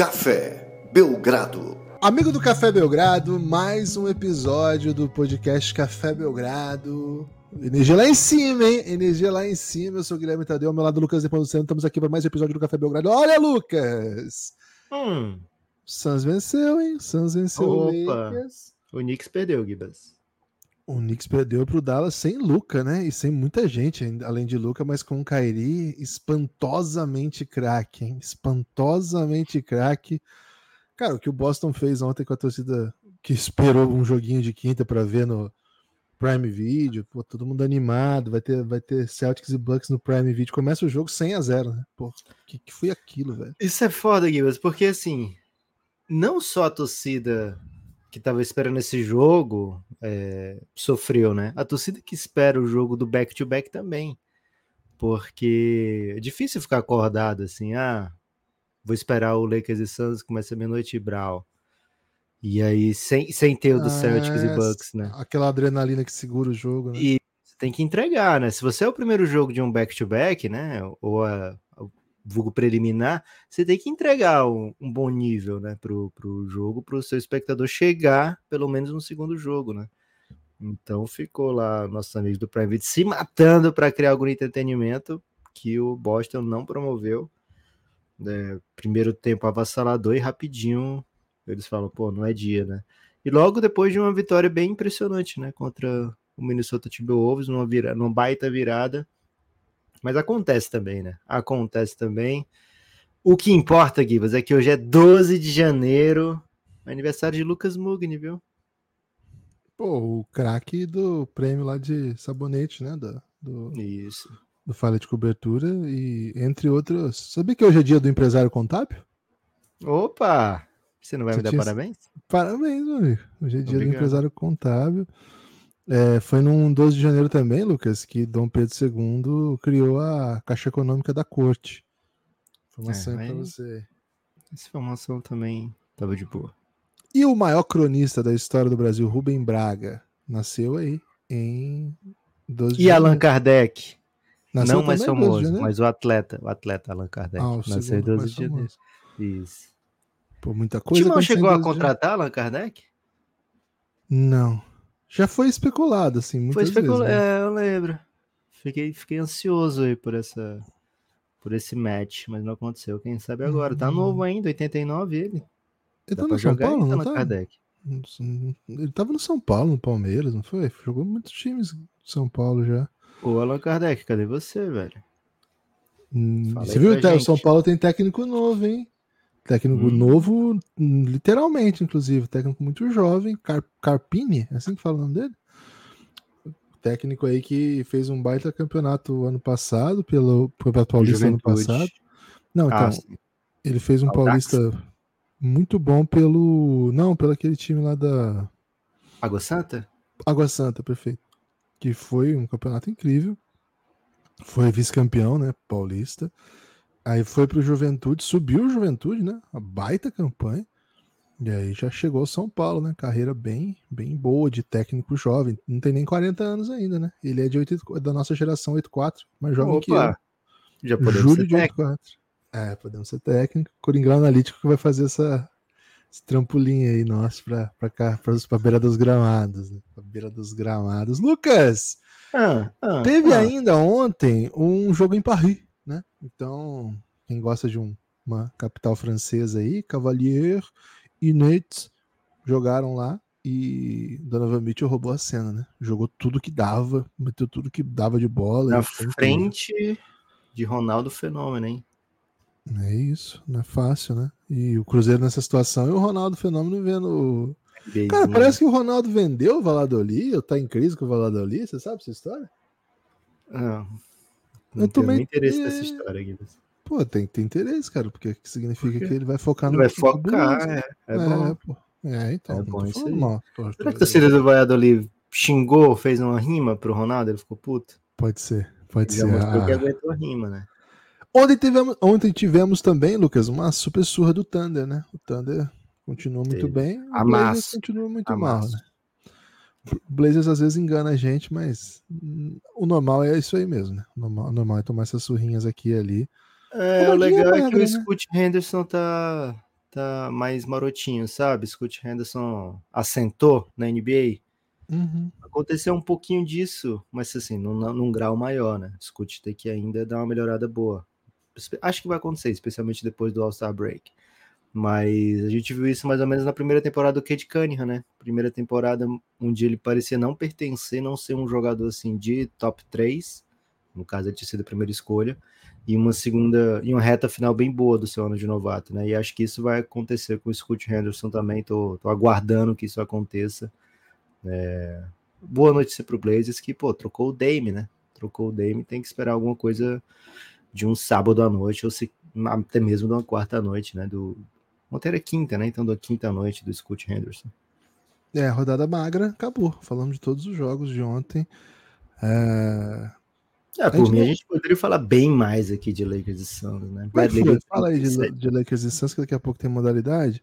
Café Belgrado. Amigo do Café Belgrado, mais um episódio do podcast Café Belgrado. Energia lá em cima, hein? Energia lá em cima. Eu sou o Guilherme Tadeu, ao meu lado Lucas Deponuceno. Estamos aqui para mais um episódio do Café Belgrado. Olha, Lucas! Hum. O Suns venceu, hein? O Suns venceu Opa. o Lakers. O Knicks perdeu, Gibas. O Knicks perdeu pro Dallas sem Luca, né? E sem muita gente, além de Luca, mas com o Kairi espantosamente craque, hein? Espantosamente craque. Cara, o que o Boston fez ontem com a torcida que esperou um joguinho de quinta para ver no Prime Video, pô, todo mundo animado, vai ter, vai ter Celtics e Bucks no Prime Video. Começa o jogo 100 a 0, né? Pô, que, que foi aquilo, velho? Isso é foda, Gibas, porque assim, não só a torcida que tava esperando esse jogo é, sofreu, né? A torcida que espera o jogo do back-to-back também. Porque é difícil ficar acordado assim, ah, vou esperar o Lakers e Suns começa meia-noite e Brau. E aí, sem, sem ter o do Celtics e Ah, Bucks, né? Aquela adrenalina que segura o jogo, né? E você tem que entregar, né? Se você é o primeiro jogo de um back-to-back, né? Ou a, vulgo preliminar, você tem que entregar um, um bom nível, né? Pro, pro jogo, pro seu espectador chegar, pelo menos no segundo jogo, né? Então ficou lá nossos amigos do Prime Video se matando para criar algum entretenimento que o Boston não promoveu. né? Primeiro tempo avassalador e rapidinho eles falam, pô, não é dia, né? E logo depois de uma vitória bem impressionante, né? Contra o Minnesota Timberwolves, numa, vira, numa baita virada. Mas acontece também, né? Acontece também. O que importa, Gibas, é que hoje é 12 de janeiro, aniversário de Lucas Mugni, viu? Pô, o craque do prêmio lá de sabonete, né? Da, do, Isso. do Falha de Cobertura e entre outros. Sabia que hoje é dia do empresário contábil? Opa! Você não vai Você me dar tinha- parabéns? Parabéns, meu amigo. Hoje é dia do Obrigado. empresário contábil. É, foi num 12 de janeiro também, Lucas, que Dom Pedro II criou a Caixa Econômica da Corte. Informação É, aí pra mas- você. Essa informação também tava de boa. E o maior cronista da história do Brasil, Rubem Braga, nasceu aí em 12 de E Allan. Kardec? Nasceu não mais também em 12 de famoso, mas o atleta, o atleta Allan Kardec. Ah, nasceu em segundo 12 mais de janeiro. Isso. Pô, muita coisa Timão chegou a 12 de janeiro. contratar Allan Kardec? Não. Já foi especulado, assim, Foi muitas especula... vezes. né? É, eu lembro. Fiquei, fiquei ansioso aí por essa por esse match, mas não aconteceu. Quem sabe agora? Tá Hum. novo ainda, 89 ele. Ele tá no São Paulo, não tá? Kardec. Ele tava no São Paulo, no Palmeiras, não foi? Jogou muitos times de São Paulo já. Ô, Allan Kardec, cadê você, velho? Hum, Você viu? tá, O. São Paulo tem técnico novo, hein? Técnico Hum. novo, literalmente, inclusive. Técnico muito jovem. Car Carpini, é assim que fala o nome dele? Técnico aí que fez um baita campeonato ano passado, pelo Campeonato Paulista ano Juventude. passado. Não, então, Ah, ele fez um paulista muito bom pelo. Não, pelo aquele time lá da. Água Santa? Água Santa, perfeito. Que foi um campeonato incrível. Foi vice-campeão, né? Paulista. Aí foi pro Juventude, subiu o Juventude, né? A baita campanha. E aí já chegou São Paulo, né? Carreira bem, bem boa de técnico jovem. Não tem nem 40 anos ainda, né? Ele é de 80, da nossa geração 84, mais jovem que eu. Opa! Já podemos Julho ser de técnico. 84. É, podemos ser técnico. Coringão Analítico que vai fazer essa, esse trampolim aí nosso pra, pra cá, pra, pra beira dos gramados. Né? Pra beira dos gramados. Lucas, Ah, ah, teve ah. ainda ontem um jogo em Paris, né? Então, quem gosta de um- uma capital francesa aí, Cavalier e Netz jogaram lá e Donovan Mitchell roubou a cena, né? Jogou tudo que dava, meteu tudo que dava de bola. Na frente de Ronaldo Fenômeno, hein? É isso, não é fácil, né? E o Cruzeiro nessa situação e o Ronaldo Fenômeno vendo. Cara, parece que o Ronaldo vendeu o Valladolid, ou tá em crise com o Valladolid, você sabe essa história? Ah, Eu não tenho também- nem interesse é. nessa história, Guilherme. Pô, tem que ter interesse, cara, porque significa Por quê? que ele vai focar Ele no vai focar, é, é, É, bom. pô. É, então. É bom isso aí. mal, Será que a torcida do Valladolid xingou, fez uma rima pro Ronaldo? Ele ficou puto? Pode ser, pode Ele ser. mostrou que Ah. aguentou a rima, né? Ontem, tivemos, ontem tivemos também, Lucas, uma super surra do Thunder, né? O Thunder continua muito Teve. bem, o Amasso. Blazers continua muito mal, né? O Blazers às vezes engana a gente, mas o normal é isso aí mesmo, né? O normal, o normal é tomar essas surrinhas aqui e ali. É, o legal bolinha é que o né? Scoot Henderson tá, tá mais marotinho, sabe? Scott Henderson assentou na NBA. Uhum. Aconteceu um pouquinho disso, mas assim, num, num grau maior, né? Scott tem que ainda dar uma melhorada boa. Acho que vai acontecer, especialmente depois do All-Star Break. Mas a gente viu isso mais ou menos na primeira temporada do Cade Cunningham, né? Primeira temporada onde ele parecia não pertencer, não ser um jogador assim de top 3, no caso ele tinha sido a primeira escolha, e uma segunda e uma reta final bem boa do seu ano de novato, né? E acho que isso vai acontecer com o Scott Henderson também, tô, tô aguardando que isso aconteça. É... Boa notícia para o Blazers que, pô, trocou o Dame, né? Trocou o Dame, tem que esperar alguma coisa de um sábado à noite, ou se até mesmo de uma quarta noite, né? Do, Ontem era quinta, né? Então da quinta noite do Scott Henderson. É, rodada magra, acabou. Falamos de todos os jogos de ontem. É, é por a mim, não... a gente poderia falar bem mais aqui de Lakers e Suns, né? Fala aí de, de, Lakers e Suns, que daqui a pouco tem modalidade.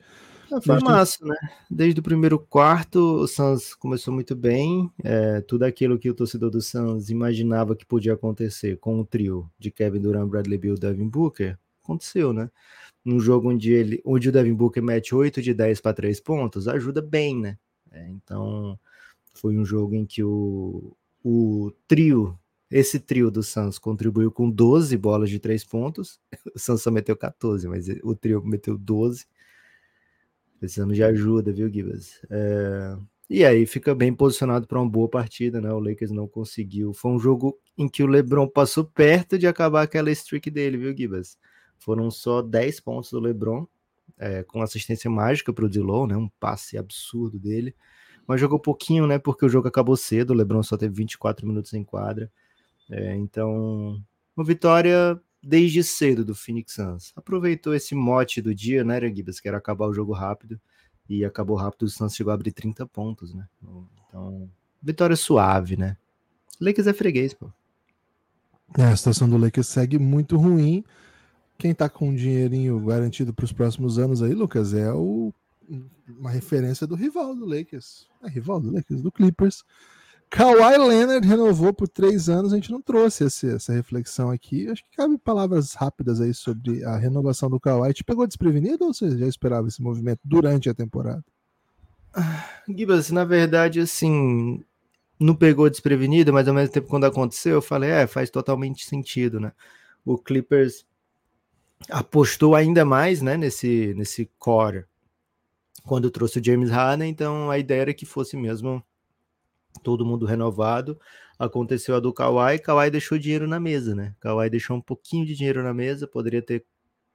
Não, foi massa, né? Desde o primeiro quarto, o Suns começou muito bem. É, tudo aquilo que o torcedor do Suns imaginava que podia acontecer com o trio de Kevin Durant, Bradley Beal e Devin Booker, aconteceu, né? Num jogo onde, ele, onde o Devin Booker mete 8 de 10 para 3 pontos, ajuda bem, né? É, então, foi um jogo em que o, o trio, esse trio do Suns contribuiu com 12 bolas de 3 pontos. O Suns só meteu 14, mas o trio meteu 12. Precisamos de ajuda, viu, Gibas? É, e aí fica bem posicionado para uma boa partida, né? O Lakers não conseguiu. Foi um jogo em que o LeBron passou perto de acabar aquela streak dele, viu, Gibas? Foram só 10 pontos do LeBron, é, com assistência mágica para o Dilow, né? Um passe absurdo dele. Mas jogou pouquinho, né? Porque o jogo acabou cedo. O LeBron só teve 24 minutos em quadra. É, então, uma vitória desde cedo do Phoenix Suns. Aproveitou esse mote do dia, né, Gibas, que era acabar o jogo rápido. E acabou rápido, o Suns chegou a abrir 30 pontos, né? Então, vitória suave, né? Lakers é freguês, pô. É, a situação do Lakers segue muito ruim. Quem tá com um dinheirinho garantido para os próximos anos aí, Lucas, é o, uma referência do rival do Lakers. É rival do Lakers, do Clippers. Kawhi Leonard renovou por três anos, a gente não trouxe esse, essa reflexão aqui. Acho que cabe palavras rápidas aí sobre a renovação do Kawhi. Te pegou desprevenido ou você já esperava esse movimento durante a temporada? Gibas, na verdade, assim, não pegou desprevenido, mas ao mesmo tempo, quando aconteceu, eu falei, é, faz totalmente sentido, né? O Clippers apostou ainda mais né, nesse, nesse core quando trouxe o James Harden, então a ideia era que fosse mesmo todo mundo renovado. Aconteceu a do Kawhi, Kawhi deixou dinheiro na mesa, né? Kawhi deixou um pouquinho de dinheiro na mesa, poderia ter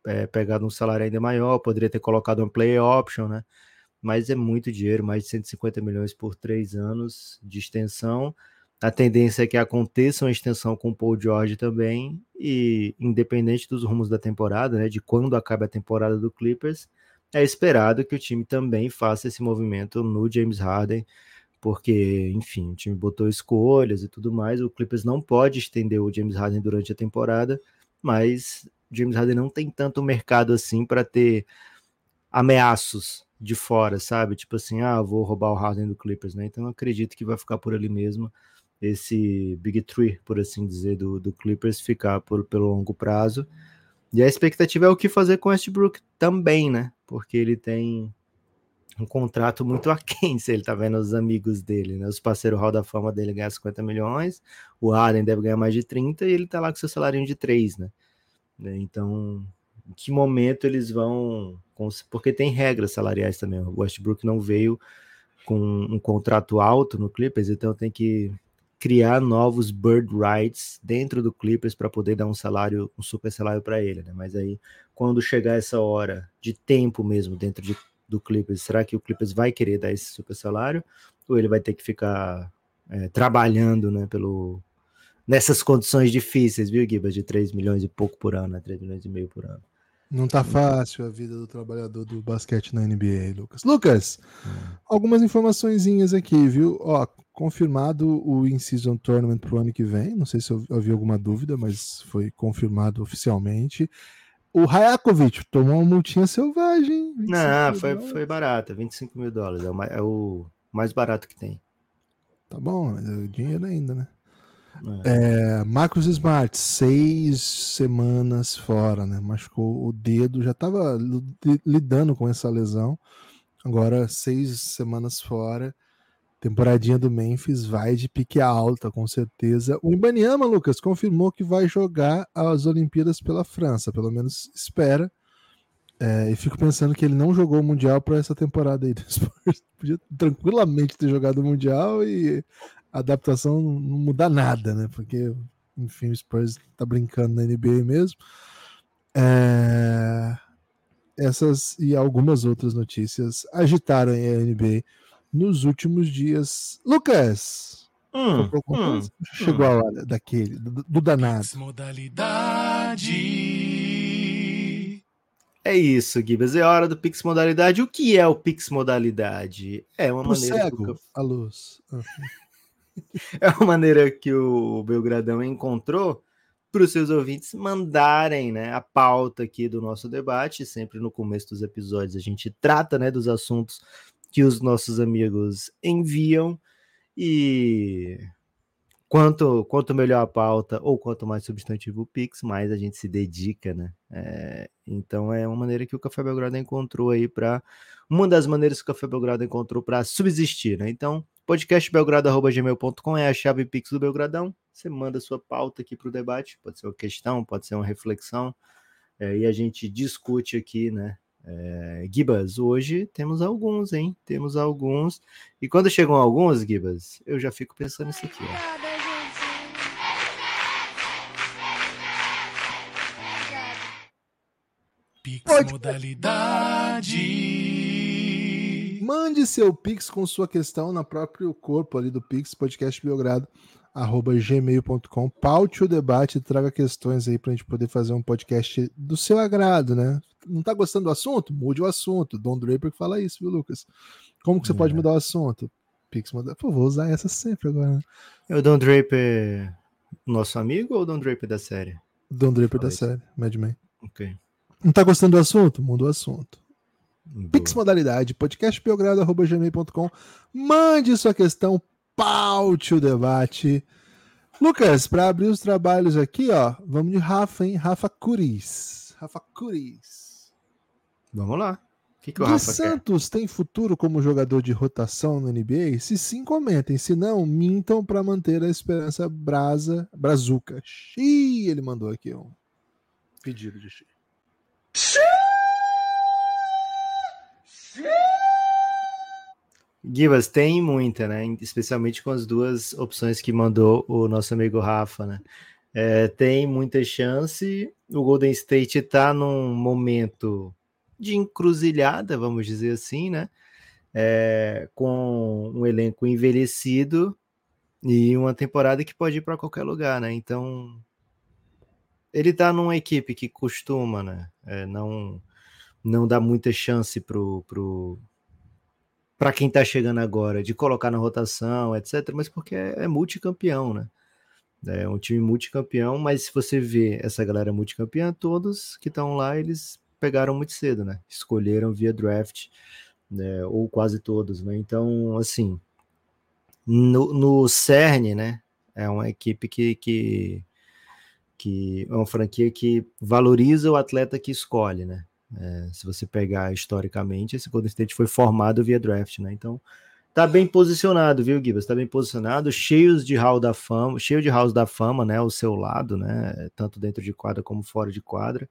é, pegado um salário ainda maior, poderia ter colocado um play option, né? Mas é muito dinheiro, mais de 150 milhões por três anos de extensão. A tendência é que aconteça uma extensão com o Paul George também, e independente dos rumos da temporada, né, de quando acaba a temporada do Clippers, é esperado que o time também faça esse movimento no James Harden, porque, enfim, o time botou escolhas e tudo mais. O Clippers não pode estender o James Harden durante a temporada, mas James Harden não tem tanto mercado assim para ter ameaços de fora, sabe? Tipo assim, ah, vou roubar o Harden do Clippers, né? Então acredito que vai ficar por ali mesmo esse Big Three, por assim dizer, do, do Clippers ficar por, pelo longo prazo. E a expectativa é o que fazer com Westbrook também, né? Porque ele tem um contrato muito aquém, se ele tá vendo os amigos dele, né? Os parceiros Hall da Fama dele ganham 50 milhões, o Harden deve ganhar mais de 30 e ele tá lá com seu salário de 3, né? Então, em que momento eles vão... Porque tem regras salariais também, o Westbrook não veio com um contrato alto no Clippers, então tem que criar novos bird rights dentro do Clippers para poder dar um salário, um super salário para ele, né? Mas aí, quando chegar essa hora de tempo mesmo dentro de, do Clippers, será que o Clippers vai querer dar esse super salário ou ele vai ter que ficar é, trabalhando, né, pelo nessas condições difíceis, viu, Gibas, de 3 milhões e pouco por ano, né? 3 milhões e meio por ano. Não tá fácil a vida do trabalhador do basquete na NBA, Lucas. Lucas, hum. algumas informaçõezinhas aqui, viu? Ó, confirmado o In-Season Tournament pro ano que vem. Não sei se eu havia alguma dúvida, mas foi confirmado oficialmente. O Hayakovic tomou uma multinha selvagem. Não, foi, foi barata, 25 mil dólares. É o, mais, é o mais barato que tem. Tá bom, é dinheiro ainda, né? É, Marcos Smart, seis semanas fora, né? Machucou o dedo, já estava lidando com essa lesão. Agora, seis semanas fora. Temporadinha do Memphis vai de pique alta, com certeza. O Ibaniama, Lucas, confirmou que vai jogar as Olimpíadas pela França, pelo menos espera. É, e fico pensando que ele não jogou o Mundial para essa temporada aí do. Podia tranquilamente ter jogado o Mundial e a adaptação não mudar nada, né? Porque, enfim, o Spurs tá brincando na NBA mesmo. É... Essas e algumas outras notícias agitaram a NBA nos últimos dias. Lucas! Hum, hum, chegou hum. a hora daquele, do, do danado. Modalidade. É isso, Gibas. É hora do Pix Modalidade. O que é o Pix Modalidade? É uma Pro maneira. Cego, a luz. É uma maneira que o Belgradão encontrou para os seus ouvintes mandarem né, a pauta aqui do nosso debate. Sempre no começo dos episódios a gente trata né, dos assuntos que os nossos amigos enviam e quanto, quanto melhor a pauta ou quanto mais substantivo o Pix, mais a gente se dedica, né? É, então é uma maneira que o Café Belgrado encontrou aí para uma das maneiras que o Café Belgrado encontrou para subsistir, né? Então, podcastbelgrado@gmail.com é a chave Pix do Belgradão. Você manda sua pauta aqui para o debate, pode ser uma questão, pode ser uma reflexão, é, e a gente discute aqui, né? É, Gibas, hoje temos alguns, hein? Temos alguns. E quando chegam alguns, Gibas, eu já fico pensando nisso aqui. Ó. Pix modalidade. Mande seu Pix com sua questão no próprio corpo ali do Pix, podcast Biogrado, arroba gmail.com. Paute o debate, traga questões aí pra gente poder fazer um podcast do seu agrado, né? não tá gostando do assunto? Mude o assunto. Don Draper que fala isso, viu, Lucas? Como que você é. pode mudar o assunto? Pix. Pô, vou usar essa sempre agora. Né? É o Don Draper nosso amigo ou o Don Draper da série? Don Draper da isso. série, Mad Men. Ok. Não tá gostando do assunto? Muda o assunto. Boa. Pix modalidade, podcastbelgrado.gmail.com. Mande sua questão, paute o debate. Lucas, para abrir os trabalhos aqui, ó, vamos de Rafa, hein? Rafa Curis. Rafa Curis. Vamos lá. O que, que o Rafa Santos quer? tem futuro como jogador de rotação no NBA? Se sim, comentem. Se não, mintam para manter a esperança brasa, brazuca. Xiii, ele mandou aqui um pedido de Xiii. Givas, tem muita, né? Especialmente com as duas opções que mandou o nosso amigo Rafa, né? É, tem muita chance. O Golden State está num momento de encruzilhada, vamos dizer assim, né? É, com um elenco envelhecido e uma temporada que pode ir para qualquer lugar, né? Então ele tá numa equipe que costuma, né? É, não não dá muita chance pro, pro para quem tá chegando agora de colocar na rotação, etc. Mas porque é, é multicampeão, né? É um time multicampeão, mas se você vê essa galera multicampeã, todos que estão lá, eles pegaram muito cedo, né? Escolheram via draft, né? ou quase todos, né? Então, assim, no, no CERN, né? É uma equipe que, que, que é uma franquia que valoriza o atleta que escolhe, né? É, se você pegar historicamente, esse Golden State foi formado via draft, né? Então, tá bem posicionado, viu, Gibas? Tá bem posicionado, cheios de hall da fama, cheio de halls da fama, né? Ao seu lado, né? Tanto dentro de quadra como fora de quadra.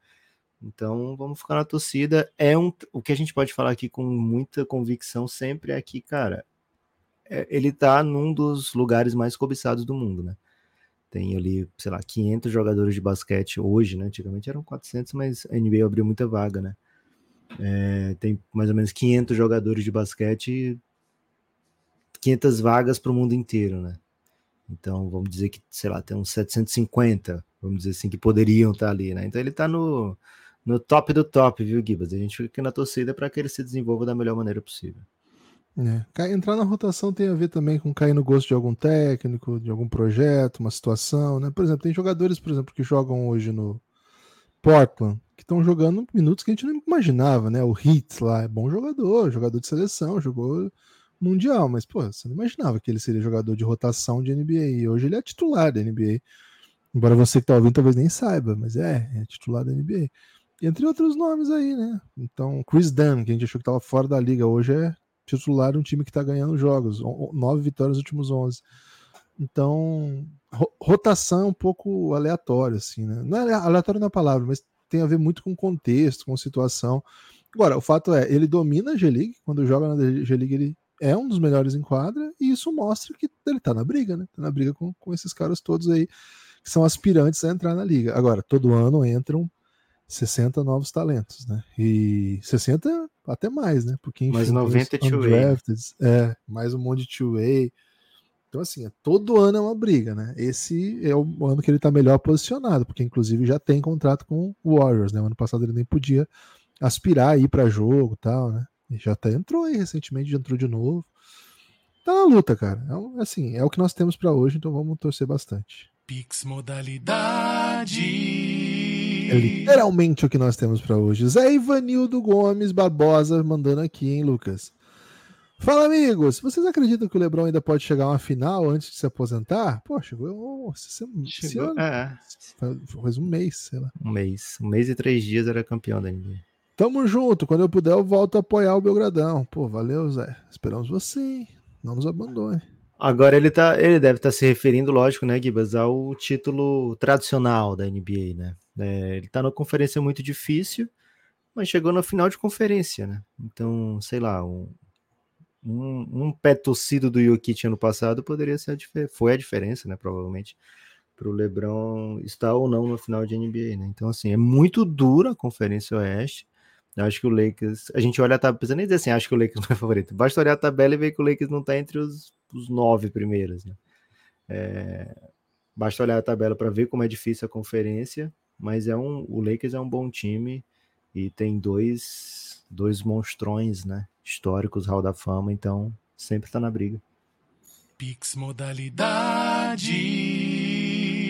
Então vamos ficar na torcida. É um, o que a gente pode falar aqui com muita convicção sempre é que, cara, é, ele tá num dos lugares mais cobiçados do mundo, né? Tem ali, sei lá, 500 jogadores de basquete hoje, né? Antigamente eram 400, mas a NBA abriu muita vaga, né? É, tem mais ou menos 500 jogadores de basquete, 500 vagas para o mundo inteiro, né? Então vamos dizer que, sei lá, tem uns 750, vamos dizer assim, que poderiam estar tá ali, né? Então ele está no no top do top, viu, Gibas? A gente fica na torcida para que ele se desenvolva da melhor maneira possível. É. Entrar na rotação tem a ver também com cair no gosto de algum técnico, de algum projeto, uma situação, né? Por exemplo, tem jogadores, por exemplo, que jogam hoje no Portland, que estão jogando minutos que a gente não imaginava, né? O Hitz lá é bom jogador, jogador de seleção, jogou mundial, mas pô, você não imaginava que ele seria jogador de rotação de NBA. E hoje ele é titular da NBA. Embora você que tá ouvindo talvez nem saiba, mas é, é titular da NBA. Entre outros nomes aí, né? Então, Chris Dunn, que a gente achou que estava fora da liga, hoje é titular um time que está ganhando jogos, nove vitórias nos últimos onze. Então, rotação é um pouco aleatório, assim, né? Não é aleatório na palavra, mas tem a ver muito com contexto, com situação. Agora, o fato é, ele domina a G-League, quando joga na G-League ele é um dos melhores em quadra, e isso mostra que ele tá na briga, né? Tá na briga com, com esses caras todos aí, que são aspirantes a entrar na liga. Agora, todo ano entram 60 novos talentos, né? E 60 até mais, né? Porque enfim, mais 90 undrafted, é, mais um monte de two-way. Então, assim, é, todo ano é uma briga, né? Esse é o ano que ele tá melhor posicionado, porque inclusive já tem contrato com o Warriors, né? O ano passado ele nem podia aspirar a ir para jogo tal, né? E já até entrou aí recentemente, já entrou de novo. Tá na luta, cara. É, assim, é o que nós temos para hoje, então vamos torcer bastante. Pix modalidade. É literalmente o que nós temos para hoje. Zé Ivanildo Gomes Barbosa mandando aqui, hein, Lucas? Fala, amigos. Vocês acreditam que o Lebron ainda pode chegar a uma final antes de se aposentar? Pô, chegou, oh, chegou é. faz um mês, sei lá. Um mês. Um mês e três dias era campeão da NBA. Tamo junto. Quando eu puder, eu volto a apoiar o Belgradão. Pô, valeu, Zé. Esperamos você, hein? Não nos abandone. Agora ele tá, ele deve estar tá se referindo, lógico, né, Gibas, ao título tradicional da NBA, né? É, ele está numa conferência muito difícil, mas chegou na final de conferência, né? Então, sei lá, um, um, um pé torcido do Jokic ano passado poderia ser a foi a diferença, né? Provavelmente para o LeBron estar ou não na final de NBA, né? Então, assim, é muito dura a Conferência Oeste. Eu acho que o Lakers. A gente olha a tabela, precisa nem dizer assim, acho que o Lakers não é favorito. Basta olhar a tabela e ver que o Lakers não está entre os, os nove primeiros, né? É, basta olhar a tabela para ver como é difícil a conferência mas é um, o Lakers é um bom time e tem dois, dois monstrões, né, históricos, Hall da Fama, então sempre está na briga. Pix modalidade.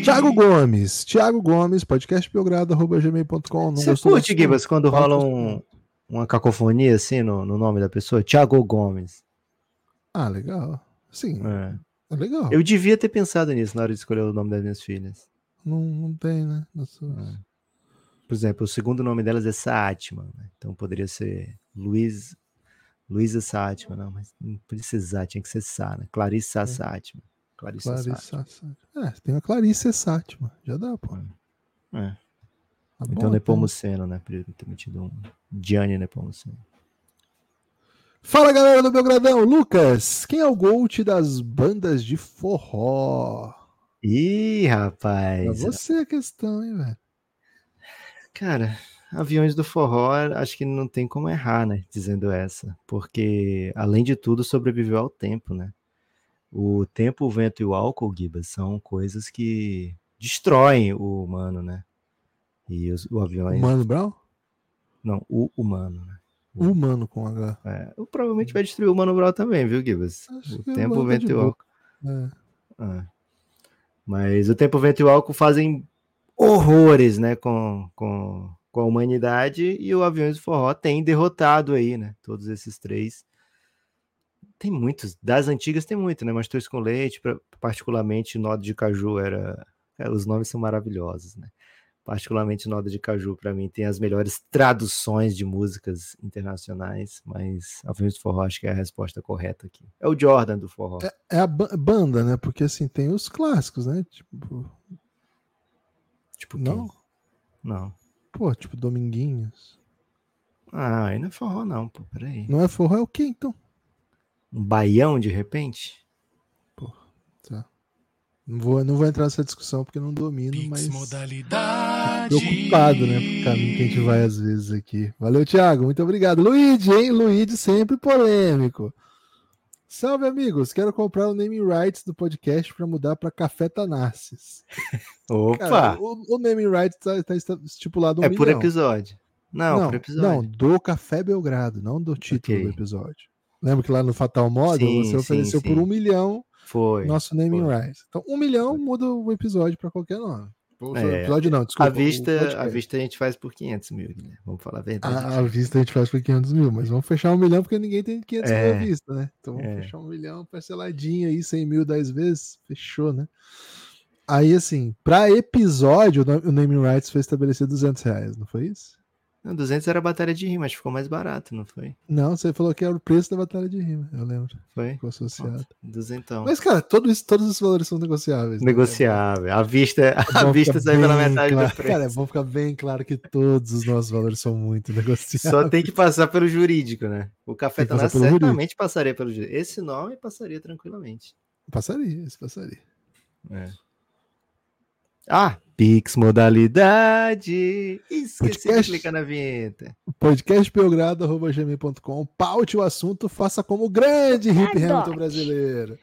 Tiago Gomes, Tiago Gomes, podcastbelgrado.gmail.com. Você curte, Gibas, quando rola um, uma cacofonia assim no, no nome da pessoa? Tiago Gomes. Ah, legal. Sim. É. é. legal. Eu devia ter pensado nisso na hora de escolher o nome das minhas filhas. Não, não tem, né? É. Por exemplo, o segundo nome delas é Sátima, né? então poderia ser Luiz, Luísa Sátima, não, mas não Zá, tinha que ser Sá, né? Clarissa é. Sátima. Clarissa, Clarissa Sátima. É, tem a Clarissa Sátima, já dá, pô. É. é. Tá então Nepomuceno, né? Podia ter metido um Gianni Nepomuceno. Fala galera do Belgradão, Lucas, quem é o GOAT das bandas de forró? Ih, rapaz. É você a questão, hein, velho? Cara, aviões do forró, acho que não tem como errar, né? Dizendo essa. Porque, além de tudo, sobreviveu ao tempo, né? O tempo, o vento e o álcool, Gibas, são coisas que destroem o humano, né? E os, o aviões. Humano Brown? Não, o humano, né? O humano com H. É, provavelmente vai destruir o Mano Brown também, viu, Gibas? O tempo, o vento e o álcool. É. é. Mas o tempo, vento e o álcool fazem horrores, né, com, com, com a humanidade e o Aviões do Forró tem derrotado aí, né, todos esses três. Tem muitos, das antigas tem muito, né, mas Dois com Leite, particularmente Nodo de Caju era, os nomes são maravilhosos, né particularmente Noda de Caju, para mim, tem as melhores traduções de músicas internacionais, mas Aviões do Forró acho que é a resposta correta aqui. É o Jordan do forró. É, é a banda, né? Porque assim, tem os clássicos, né? Tipo. Tipo, não? Não. Pô, tipo Dominguinhos. Ah, aí não é forró, não, pô, peraí. Não é forró, é o quê então? Um baião de repente? Não vou, não vou entrar nessa discussão porque não domino, Pix mas. Modalidade. Preocupado, né? Pro caminho que a gente vai às vezes aqui. Valeu, Thiago. Muito obrigado. Luigi, hein? Luigi sempre polêmico. Salve, amigos. Quero comprar o naming rights do podcast para mudar para Café Tanassis. Opa! Cara, o, o naming rights está tá estipulado um É milhão. por episódio. Não, não, por episódio. Não, do Café Belgrado, não do título okay. do episódio. Lembra que lá no Fatal Model sim, você ofereceu sim, sim. por um milhão foi. Nosso naming rights. Então, um milhão foi. muda o episódio para qualquer nome. É, episódio não, desculpa. A vista, a vista a gente faz por 500 mil, né? Vamos falar a verdade. A, a vista a gente faz por 500 mil, mas vamos fechar um milhão porque ninguém tem 500 mil É. à vista, né? Então vamos É. fechar um milhão parceladinho aí, 100 mil 10 vezes, fechou, né? Aí, assim, para episódio, o naming rights foi estabelecido 200 reais, não foi isso? Não, 200 era a batalha de rima, mas ficou mais barato, não foi? Não, você falou que era o preço da batalha de rima, eu lembro, Foi? ficou associado. Duzentão. Mas, cara, todo isso, todos os valores são negociáveis. né? Negociável. A vista, a vista sai pela metade claro. do preço. Cara, é bom ficar bem claro que todos os nossos valores são muito negociáveis. Só tem que passar pelo jurídico, né? O que cafetanás passar pelo jurídico. certamente passaria pelo jurídico. Esse nome passaria tranquilamente. Passaria, isso passaria. É. Ah, Pix modalidade. Esqueci Podcast. de clicar na vinheta. podcastbelgrado.gmail.com Paute o assunto, faça como o grande Hip Adoro. Hamilton brasileiro.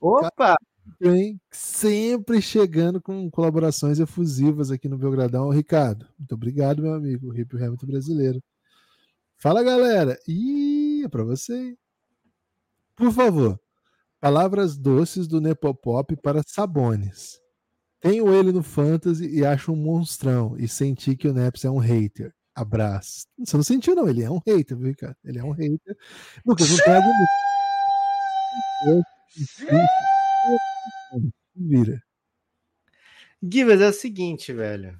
Opa! Hein? Sempre chegando com colaborações efusivas aqui no Belgradão. Ricardo, muito obrigado, meu amigo, Hip Hamilton brasileiro. Fala, galera. Ih, é pra você. Por favor, palavras doces do Nepopop para Sabones. Tenho ele no Fantasy e acho um monstrão. E senti que o Neps é um hater. Abraço. Você não sentiu, não. Ele é um hater, viu, cara? Ele é um hater. Lucas, não tem argumento. Vira. Givas, é o seguinte, velho.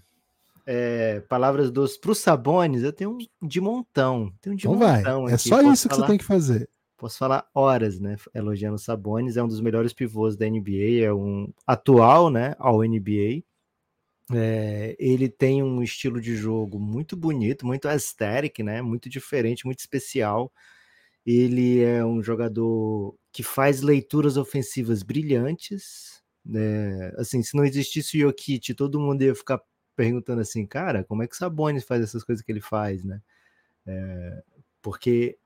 É, palavras doces pro Sabones, eu tenho um de montão. Tenho um de Então vai. montão É aqui. só isso que falar? você tem que fazer. Posso falar horas, né? Elogiando Sabonis, é um dos melhores pivôs da NBA, é um atual, né? Ao NBA. É, ele tem um estilo de jogo muito bonito, muito aesthetic, né? Muito diferente, muito especial. Ele é um jogador que faz leituras ofensivas brilhantes. Né? Assim, se não existisse o Jokic, todo mundo ia ficar perguntando assim, cara, como é que o Sabonis faz essas coisas que ele faz, né? É, porque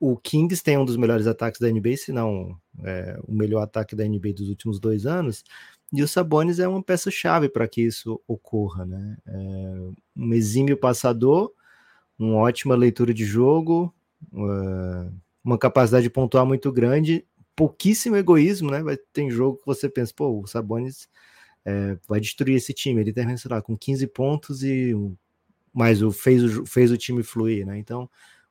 o Kings tem um dos melhores ataques da NBA, se não é, o melhor ataque da NBA dos últimos dois anos, e o Sabonis é uma peça-chave para que isso ocorra, né? É, um exímio passador, uma ótima leitura de jogo, uma capacidade de pontuar muito grande, pouquíssimo egoísmo, né? Tem jogo que você pensa, pô, o Sabonis é, vai destruir esse time, ele termina, sei lá, com 15 pontos e mas o, fez, o, fez o time fluir, né? Então,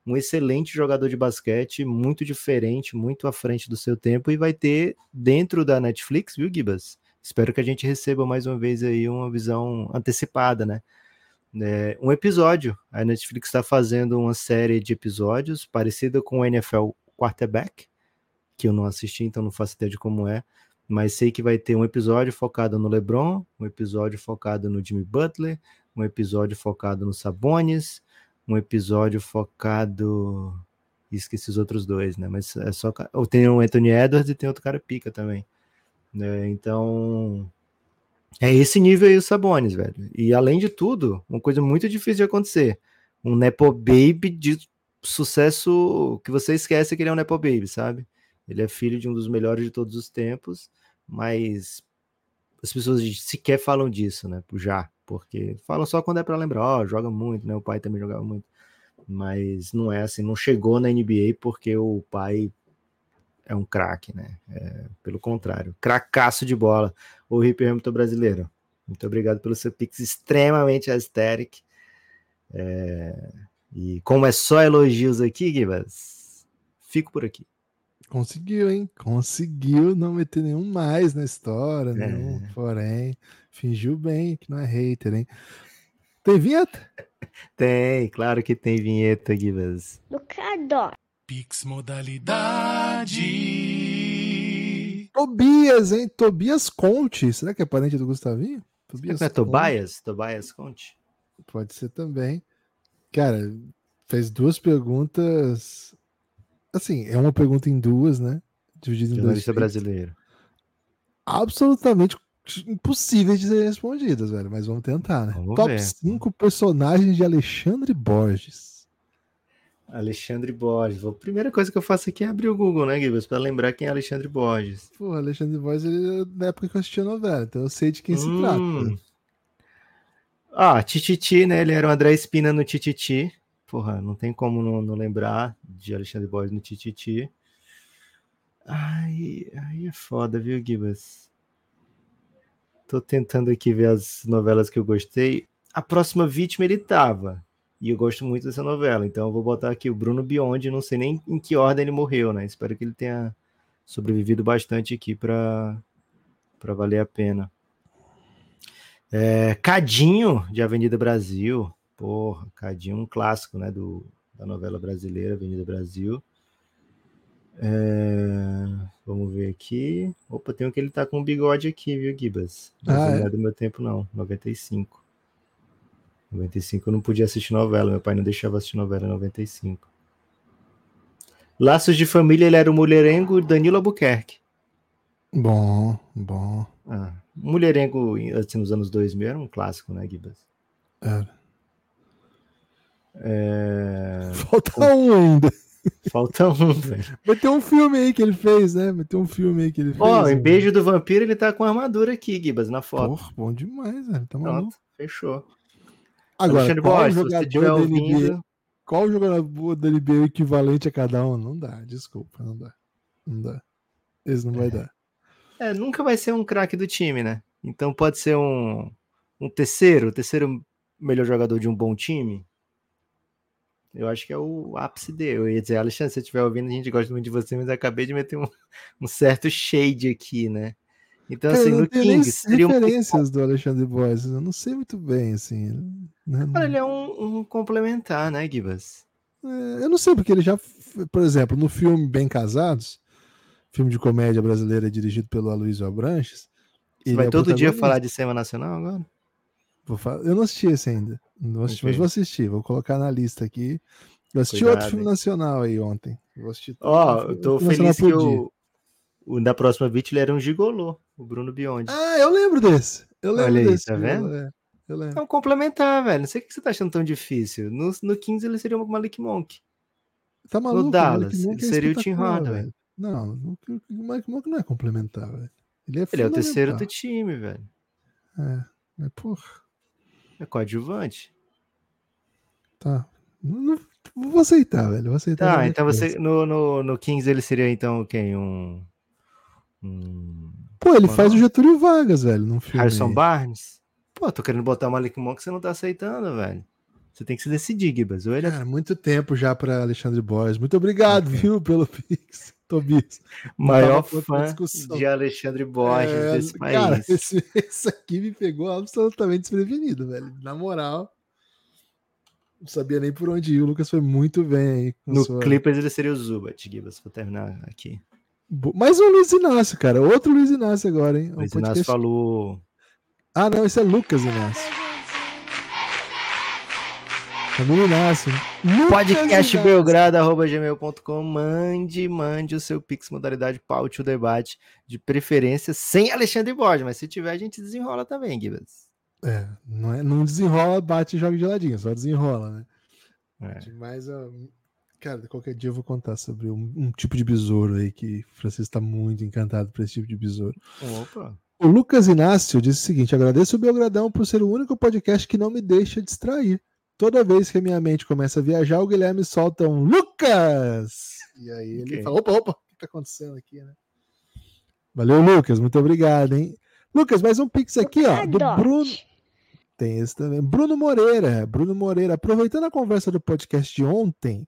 um excelente jogador de basquete, muito diferente, muito à frente do seu tempo, e vai ter dentro da Netflix, viu, Gibas? Espero que a gente receba mais uma vez aí uma visão antecipada, né? É, um episódio. A Netflix está fazendo uma série de episódios parecida com o NFL Quarterback, que eu não assisti, então não faço ideia de como é, mas sei que vai ter um episódio focado no LeBron, um episódio focado no Jimmy Butler, um episódio focado no Sabonis, um episódio focado. Esqueci os outros dois, né? Mas é só. Ou tem o Anthony Edwards e tem outro cara pica também. Né? Então. É esse nível aí o Sabonis, velho. E além de tudo, uma coisa muito difícil de acontecer. Um Nepo Baby de sucesso que você esquece que ele é um Nepo Baby, sabe? Ele é filho de um dos melhores de todos os tempos, mas as pessoas sequer falam disso, né? Já, porque falam só quando é para lembrar, ó, oh, joga muito, né? O pai também jogava muito. Mas não é assim, não chegou na NBA porque o pai é um craque, né? É, pelo contrário, cracaço de bola. O Hip Hamilton brasileiro. Muito obrigado pelo seu pix extremamente aesthetic. É, e como é só elogios aqui, Gibas, fico por aqui. Conseguiu, hein? Conseguiu não meter nenhum mais na história, é. nenhum, porém, fingiu bem que não é hater, hein? Tem vinheta? Tem, claro que tem vinheta, Gibas. Lucador. Pix modalidade. Tobias, hein? Tobias Conte. Será que é parente do Gustavinho? Tobias é Tobias? Tobias Conte? Pode ser também. Cara, fez duas perguntas. Assim, é uma pergunta em duas, né? Dividida em Jornalista brasileiro. Absolutamente impossíveis de ser respondidas, velho. Mas vamos tentar, né? Vamos Top ver. 5 personagens de Alexandre Borges. Alexandre Borges. A primeira coisa que eu faço aqui é abrir o Google, né, Gibbs? Para lembrar quem é Alexandre Borges. Pô, Alexandre Borges, ele é da época que eu assistia a novela, então eu sei de quem hum. se trata. Ah, Tititi, né? Ele era o André Espina no Tititi. Porra, não tem como não, não lembrar de Alexandre Borges no Tititi. Ai, aí é foda, viu, Gibas? Tô tentando aqui ver as novelas que eu gostei. A próxima vítima ele tava. E eu gosto muito dessa novela. Então eu vou botar aqui o Bruno Biondi. Não sei nem em que ordem ele morreu, né? Espero que ele tenha sobrevivido bastante aqui para valer a pena. É, Cadinho, de Avenida Brasil. Porra, Cadinho, um clássico, né? Do, da novela brasileira, Avenida Brasil. É, vamos ver aqui. Opa, tem um que ele tá com um bigode aqui, viu, Gibas? Mas Ah, não é? é do meu tempo, não. 95. 95 eu não podia assistir novela. Meu pai não deixava assistir novela em 95. Laços de Família, ele era o mulherengo Danilo Albuquerque. Bom, bom. Ah, mulherengo, assim, nos anos 2000 era um clássico, né, Gibas? Era. É... Falta um ainda. Falta um, velho. Vai ter um filme aí que ele fez, né? Vai ter um filme aí que ele fez. Ó, em né? Beijo do Vampiro, ele tá com armadura aqui, Gibas, na foto. Porra, bom demais, velho. Tá maluco. Fechou. Agora, Alexandre qual Borges, se jogador ouvindo, NBA, qual jogador da NBA é equivalente a cada um? Não dá, desculpa, não dá. Não dá. Esse não vai dar. é, nunca vai ser um craque do time, né? Então pode ser um, um terceiro, terceiro melhor jogador de um bom time. Eu acho que é o ápice dele. Eu ia dizer, Alexandre, se você estiver ouvindo, a gente gosta muito de você, mas acabei de meter um, um certo shade aqui, né? Então, Cara, assim, no Kings, seria um referências do Alexandre Borges. Eu não sei muito bem, assim. né? Cara, ele é um, um complementar, né, Gibas? É, eu não sei, porque ele já, por exemplo, no filme Bem Casados, filme de comédia brasileira dirigido pelo Aloysio Abranches. Você vai é todo dia falar de cinema nacional agora? Eu não assisti esse ainda. Não assisti, Ok. Mas vou assistir, vou colocar na lista aqui. Eu assisti Cuidado, outro filme hein? nacional aí ontem. Ó, todo eu tô feliz que o, o da próxima vítima ele era um gigolô, o Bruno Biondi. Ah, eu lembro desse. Eu lembro Olha aí, desse. tá vendo? é, eu lembro. É um complementar, velho. Não sei o que você tá achando tão difícil. No, no 15 ele seria o Malik Monk. Tá maluco? no o Dallas, ele seria o Tim Hardaway. velho. Não, o Mike Monk não é complementar, velho. Ele é Ele é o terceiro do time, velho. É, mas, porra, É coadjuvante. tá. Não, não- vou aceitar, velho. Vou aceitar. Tá, então você. No, no, no 15 ele seria então quem? Um. um Pô, ele Qual faz o? Getúlio Vargas, velho, num filme. Harrison. Barnes? Pô, tô querendo botar o Malik Monk, você não tá aceitando, velho. Você tem que se decidir, Gibas. Ou ele é Cara, muito tempo já pra Alexandre Borges. Muito obrigado, Ok. viu, pelo Pix, Tobias. maior fã de Alexandre Borges É, desse país. Cara, esse, esse aqui me pegou absolutamente desprevenido, velho. Na moral. Não sabia nem por onde ir. O Lucas foi muito bem aí. No sua- Clippers ele seria o Zubat, Gibas. Vou terminar aqui. Mais um Luiz Inácio, cara. Outro Luiz Inácio agora, hein? O Um Luiz podcast- Inácio falou. Ah, não, esse é Lucas Inácio. Família Inácio. Lucas Podcast Inácio. belgrado.gmail.com Mande, mande o seu Pix modalidade paute o debate, de preferência sem Alexandre Borges, mas se tiver a gente desenrola também, Gibas. É, não, é, não desenrola, bate e joga de ladinho, só desenrola, né? É. Mas, ó, cara, qualquer dia eu vou contar sobre um, um tipo de besouro aí que o Francisco tá muito encantado por esse tipo de besouro. Opa. O Lucas Inácio disse o seguinte: agradeço o Belgradão por ser o único podcast que não me deixa distrair. Toda vez que a minha mente começa a viajar, o Guilherme solta um Lucas! E aí ele Ok. fala: opa, opa, o que tá acontecendo aqui, né? Valeu, Lucas, muito obrigado, hein? Lucas, mais um pix aqui, ó, do. Bruno. Tem esse também. Bruno Moreira. Bruno Moreira, aproveitando a conversa do podcast de ontem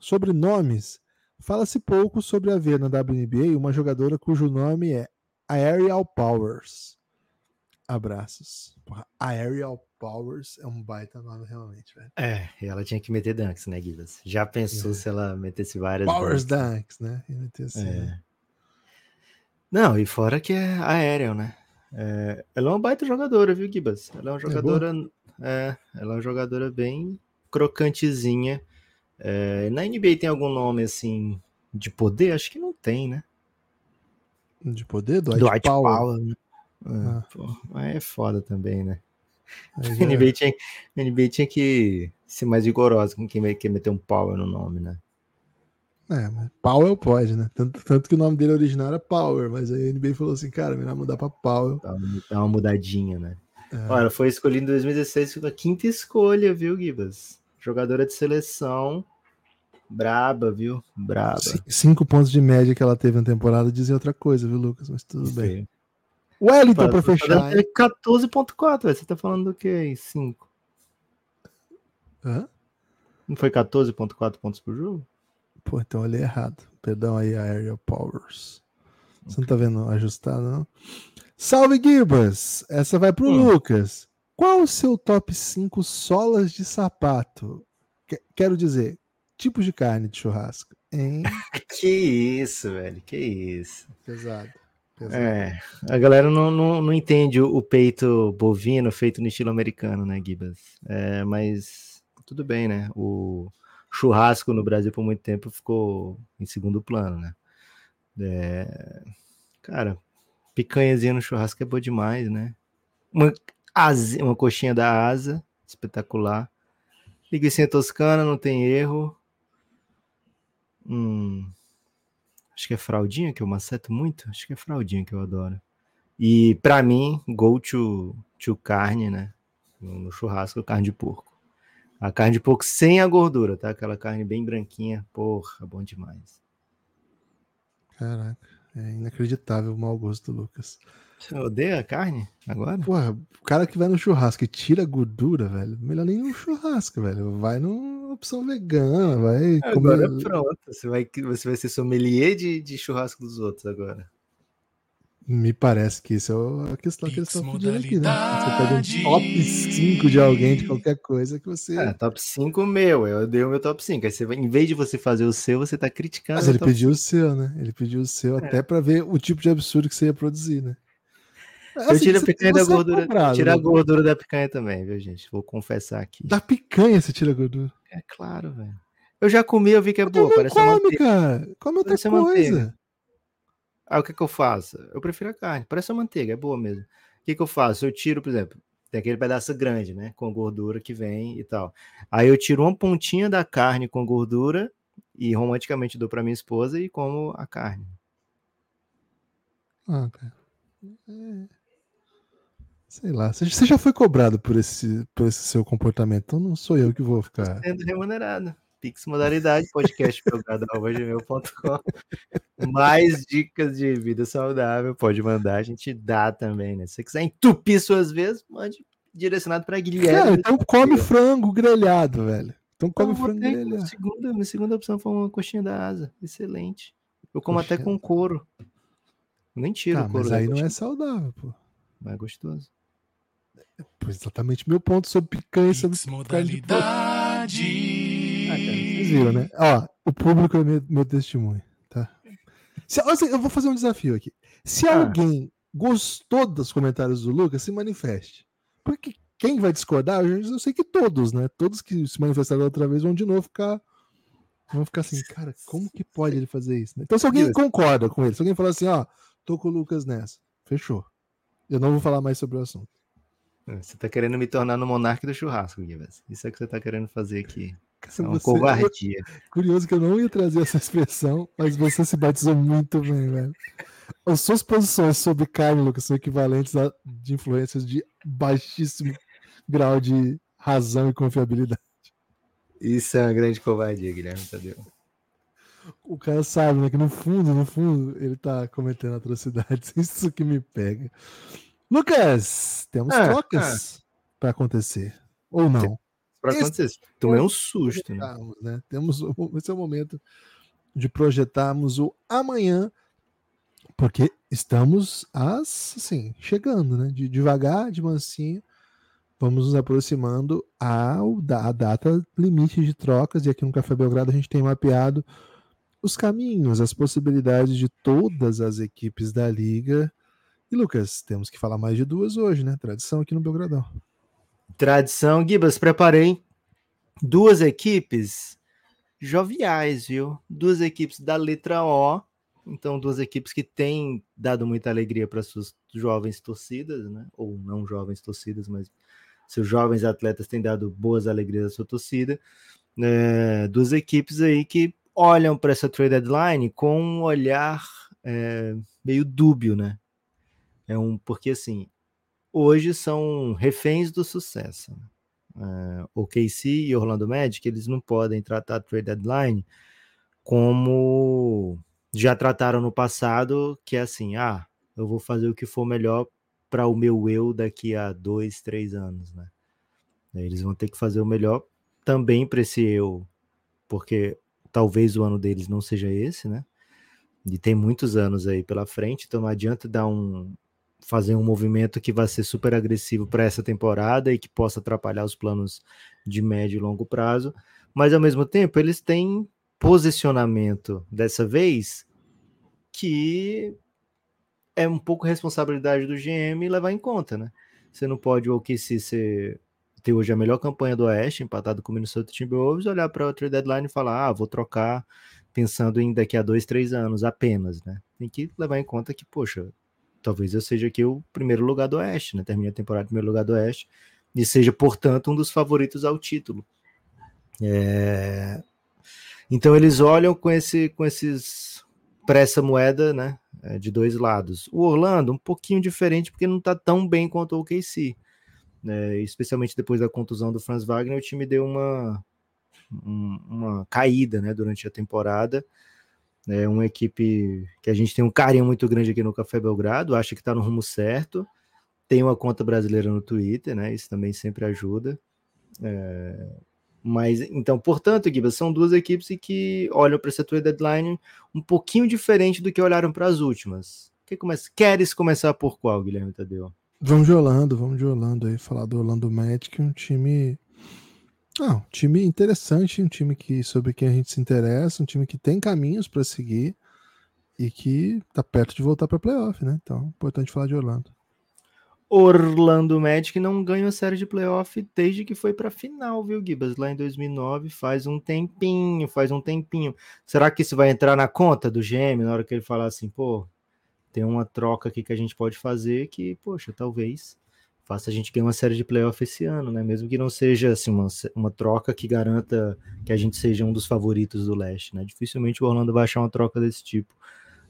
sobre nomes, fala-se pouco sobre haver na WNBA uma jogadora cujo nome é Aerial Powers. Abraços. Porra, Aerial Powers é um baita nome, realmente, velho. É, e ela tinha que meter dunks, né, Gibas? Já pensou É. se ela metesse várias Powers dunks? Né? Ia meter assim, É. né? Não, e fora que é aéreo, né? É, ela é uma baita jogadora, viu, Gibas? Ela é uma jogadora. É, ela é uma jogadora bem crocantezinha. É, na NBA tem algum nome assim de poder? Acho que não tem, né? De poder? Dwight, Dwight Powell. Powell. né? É, Ah. pô, mas é foda também, né? A NBA, tinha, a NBA tinha que ser mais rigorosa com quem quer meter um Power no nome, né? É, mas Powell pode, né? Tanto, tanto que o nome dele original era Power, mas aí a NBA falou assim, cara, melhor mudar pra Powell. Dá uma, dá uma mudadinha, né? É. Olha, foi escolhida em 2016 com a quinta escolha, viu, Gibas? Jogadora de seleção. Braba, viu? Braba. Cin- Cinco pontos de média que ela teve na temporada dizem outra coisa, viu, Lucas? Mas tudo bem. Wellington para fechar. 14.4, você tá falando do que? 5. Hã? Não foi 14.4 pontos por jogo? Pô, então eu olhei errado. Perdão aí, Aerial Powers. Você não tá vendo ajustado, não? Salve, Gibas! Essa vai pro Hum. Lucas. Qual o seu top 5 solas de sapato? Que- Quero dizer, tipos de carne de churrasco. Hein? Que isso, velho, que isso. Pesado. É, a galera não, não, não entende o, o peito bovino feito no estilo americano, né, Gibas? É, mas tudo bem, né? O churrasco no Brasil por muito tempo ficou em segundo plano, né? É, cara, picanhazinha no churrasco é boa demais, né? Uma, asa, uma coxinha da asa, espetacular. Linguiça toscana, não tem erro. Hum, acho que é fraldinha que eu maceto muito. Acho que é fraldinha que eu adoro. E pra mim, go to, to carne, né? No, no churrasco, carne de porco. A carne de porco sem a gordura, tá? Aquela carne bem branquinha. Porra, bom demais. Caraca, é inacreditável o mau gosto do Lucas. Você odeia a carne agora? Porra, o cara que vai no churrasco e tira a gordura, velho, melhor nem no churrasco, velho. Vai numa opção vegana, vai Agora comer. pronto. Você vai, você vai ser sommelier de, de churrasco dos outros agora. Me parece que isso é a questão que eles estão pedindo aqui, né? Você pega um modalidade. top 5 de alguém, de qualquer coisa que você. É, top 5 meu. Eu dei o meu top 5. Aí você vai, em vez de você fazer o seu, você tá criticando Mas ele top pediu o seu, né? Ele pediu o seu É. até pra ver o tipo de absurdo que você ia produzir, né? Eu tiro a picanha da é gordura. cobrado, Tira a gordura da picanha também, viu, gente? Vou confessar aqui. Da picanha você tira a gordura. É claro, velho. Eu já comi, eu vi que é Mas boa. Parece come, manteiga. cara. Come outra Parece coisa. manteiga. Aí o que, que eu faço? Eu prefiro a carne. Parece uma manteiga, é boa mesmo. O que, que eu faço? Eu tiro, por exemplo, tem aquele pedaço grande, né? Com gordura que vem e tal. Aí eu tiro uma pontinha da carne com gordura e romanticamente dou para minha esposa e como a carne. Ah, cara. É. Sei lá. Você você já foi cobrado por esse, por esse seu comportamento, então não sou eu que vou ficar. Sendo remunerado. Pix modalidade, podcast gmail.com. Mais dicas de vida saudável, pode mandar, a gente dá também, né? Se você quiser entupir suas vezes, mande direcionado para Guilherme. Cara, então come frango grelhado, velho. Então come Eu frango grelhado. segunda, minha segunda opção foi uma coxinha da asa. Excelente. Eu como até Coxinha- com couro. Eu nem tiro Tá, o couro mas aí não é coxinha, saudável, pô. mas é gostoso. Exatamente meu ponto sobre picanha e sobre modalidade. Ah, cara, vocês viram, né? Ó, o público é meu, meu testemunho, tá? Se, assim, eu vou fazer um desafio aqui. Se Ah. alguém gostou dos comentários do Lucas, se manifeste. Porque quem vai discordar, eu, eu sei que todos, né? Todos que se manifestaram outra vez vão de novo ficar. Vão ficar assim, cara, como que pode ele fazer isso? né? Então, se alguém concorda com ele, se alguém falar assim, ó, tô com o Lucas nessa, fechou. Eu não vou falar mais sobre o assunto. Você tá querendo me tornar no monarca do churrasco, Givas. Isso é o que você tá querendo fazer aqui. Isso é uma Você- covardia. Curioso que eu não ia trazer essa expressão, mas você se batizou muito bem, velho. As suas posições sobre carne, Lucas, são equivalentes a de influências de baixíssimo grau de razão e confiabilidade. Isso é uma grande covardia, Guilherme Tadeu. O cara sabe, né? Que no fundo, no fundo, ele tá cometendo atrocidades. Isso que me pega. Lucas, temos Ah, trocas pra acontecer. Ou não? Esse- acontecer. Tomei um susto, né? né? Temos esse é o momento de projetarmos o amanhã, porque estamos as, assim, chegando, né? De devagar, de mansinho, vamos nos aproximando ao da a data limite de trocas e aqui no Café Belgrado a gente tem mapeado os caminhos, as possibilidades de todas as equipes da liga. E Lucas, temos que falar mais de duas hoje, né? Tradição aqui no Belgradão. Tradição, Gibas, preparei duas equipes joviais, viu? Duas equipes da letra O. Então, duas equipes que têm dado muita alegria para suas jovens torcidas, né? Ou não jovens torcidas, mas seus jovens atletas têm dado boas alegrias à sua torcida. É, duas equipes aí que olham para essa trade deadline com um olhar é, meio dúbio, né? É um porque assim, hoje são reféns do sucesso. Uh, o KC e Orlando Magic, eles não podem tratar a trade deadline como já trataram no passado, que é assim, ah, eu vou fazer o que for melhor para o meu eu daqui a dois, três anos, né? Eles vão ter que fazer o melhor também para esse eu, porque talvez o ano deles não seja esse, né? E tem muitos anos aí pela frente, então não adianta dar um fazer um movimento que vai ser super agressivo para essa temporada e que possa atrapalhar os planos de médio e longo prazo, mas ao mesmo tempo eles têm posicionamento dessa vez que é um pouco responsabilidade do GM levar em conta, né? Você não pode o OKC ser ter hoje a melhor campanha do Oeste, empatado com o Minnesota Timberwolves, olhar para outra deadline e falar, ah, vou trocar pensando em daqui a dois, três anos apenas, né? Tem que levar em conta que, poxa, talvez eu seja aqui o primeiro lugar do Oeste, né? Termine a temporada em primeiro lugar do Oeste e seja, portanto, um dos favoritos ao título. É... Então eles olham com, esse, com esses pressa moeda, né? É, de dois lados. O Orlando, um pouquinho diferente, porque não está tão bem quanto o OKC. Né? Especialmente depois da contusão do Franz Wagner, o time deu uma, uma caída né, durante a temporada. É uma equipe que a gente tem um carinho muito grande aqui no Café Belgrado, acha que está no rumo certo. Tem uma conta brasileira no Twitter, né? Isso também sempre ajuda. É... Mas, então, portanto, Guiba, são duas equipes que olham para essa tua deadline um pouquinho diferente do que olharam para as últimas. Que começa... Queres começar por qual, Guilherme Tadeu? Vamos de Orlando, vamos de Orlando aí, falar do Orlando Magic, um time ah, um time interessante, um time que sobre quem a gente se interessa, um time que tem caminhos para seguir e que tá perto de voltar para playoff, né? Então, importante falar de Orlando. Orlando Magic não ganha a série de playoff desde que foi para final, viu, Gibas? Lá em 2009, faz um tempinho, faz um tempinho. Será que isso vai entrar na conta do GM na hora que ele falar assim, pô, tem uma troca aqui que a gente pode fazer que, poxa, talvez faça a gente ganhar uma série de playoff esse ano, né? Mesmo que não seja assim, uma, uma troca que garanta que a gente seja um dos favoritos do leste, né? Dificilmente o Orlando vai achar uma troca desse tipo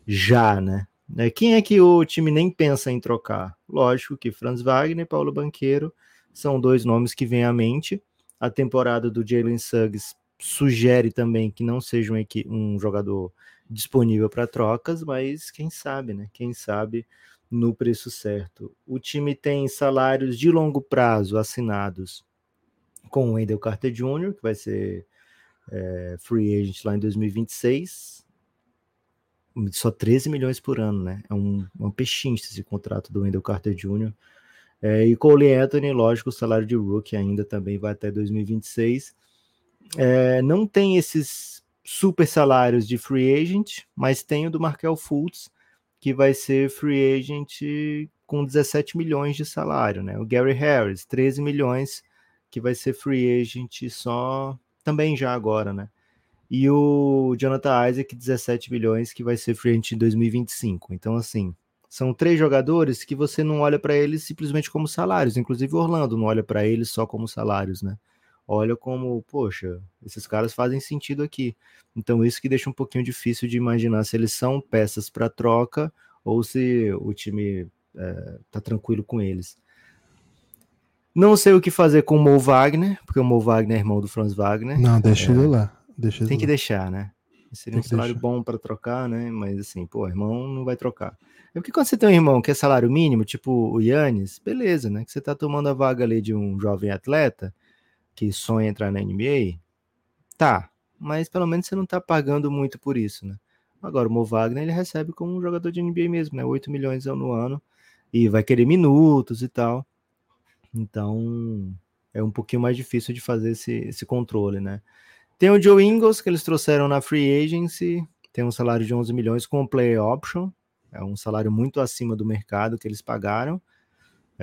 já, né? É, quem é que o time nem pensa em trocar? Lógico que Franz Wagner e Paulo Banqueiro são dois nomes que vêm à mente. A temporada do Jalen Suggs sugere também que não seja um, um jogador disponível para trocas, mas quem sabe, né? Quem sabe no preço certo. O time tem salários de longo prazo assinados com o Wendell Carter Jr., que vai ser é, free agent lá em 2026. Só 13 milhões por ano, né? É um, pechinho esse contrato do Wendell Carter Jr. É, e Cole Anthony, lógico, o salário de rookie ainda também vai até 2026. É, não tem esses super salários de free agent, mas tem o do Markel Fultz, que vai ser free agent com 17 milhões de salário, né? O Gary Harris, 13 milhões, que vai ser free agent só também já agora, né? E o Jonathan Isaac, 17 milhões, que vai ser free agent em 2025. Então, assim, são três jogadores que você não olha para eles simplesmente como salários. Inclusive, Orlando não olha para eles só como salários, né? Olha como, poxa, esses caras fazem sentido aqui. Então, isso que deixa um pouquinho difícil de imaginar se eles são peças para troca ou se o time é, tá tranquilo com eles. Não sei o que fazer com o Mo Wagner, porque o Mo Wagner é irmão do Franz Wagner. Não, deixa é, ele lá. Deixa tem que lá. deixar, né? Seria tem um salário deixar. bom para trocar, né? Mas assim, pô, irmão não vai trocar. É porque quando você tem um irmão que é salário mínimo, tipo o Yannis, beleza, né? Que você tá tomando a vaga ali de um jovem atleta, que sonha entrar na NBA, tá, mas pelo menos você não tá pagando muito por isso, né? Agora, o Mo Wagner, ele recebe como um jogador de NBA mesmo, né? 8 milhões no ano, e vai querer minutos e tal. Então, é um pouquinho mais difícil de fazer esse, esse controle, né? Tem o Joe Ingles, que eles trouxeram na Free Agency, tem um salário de 11 milhões com play option, é um salário muito acima do mercado que eles pagaram.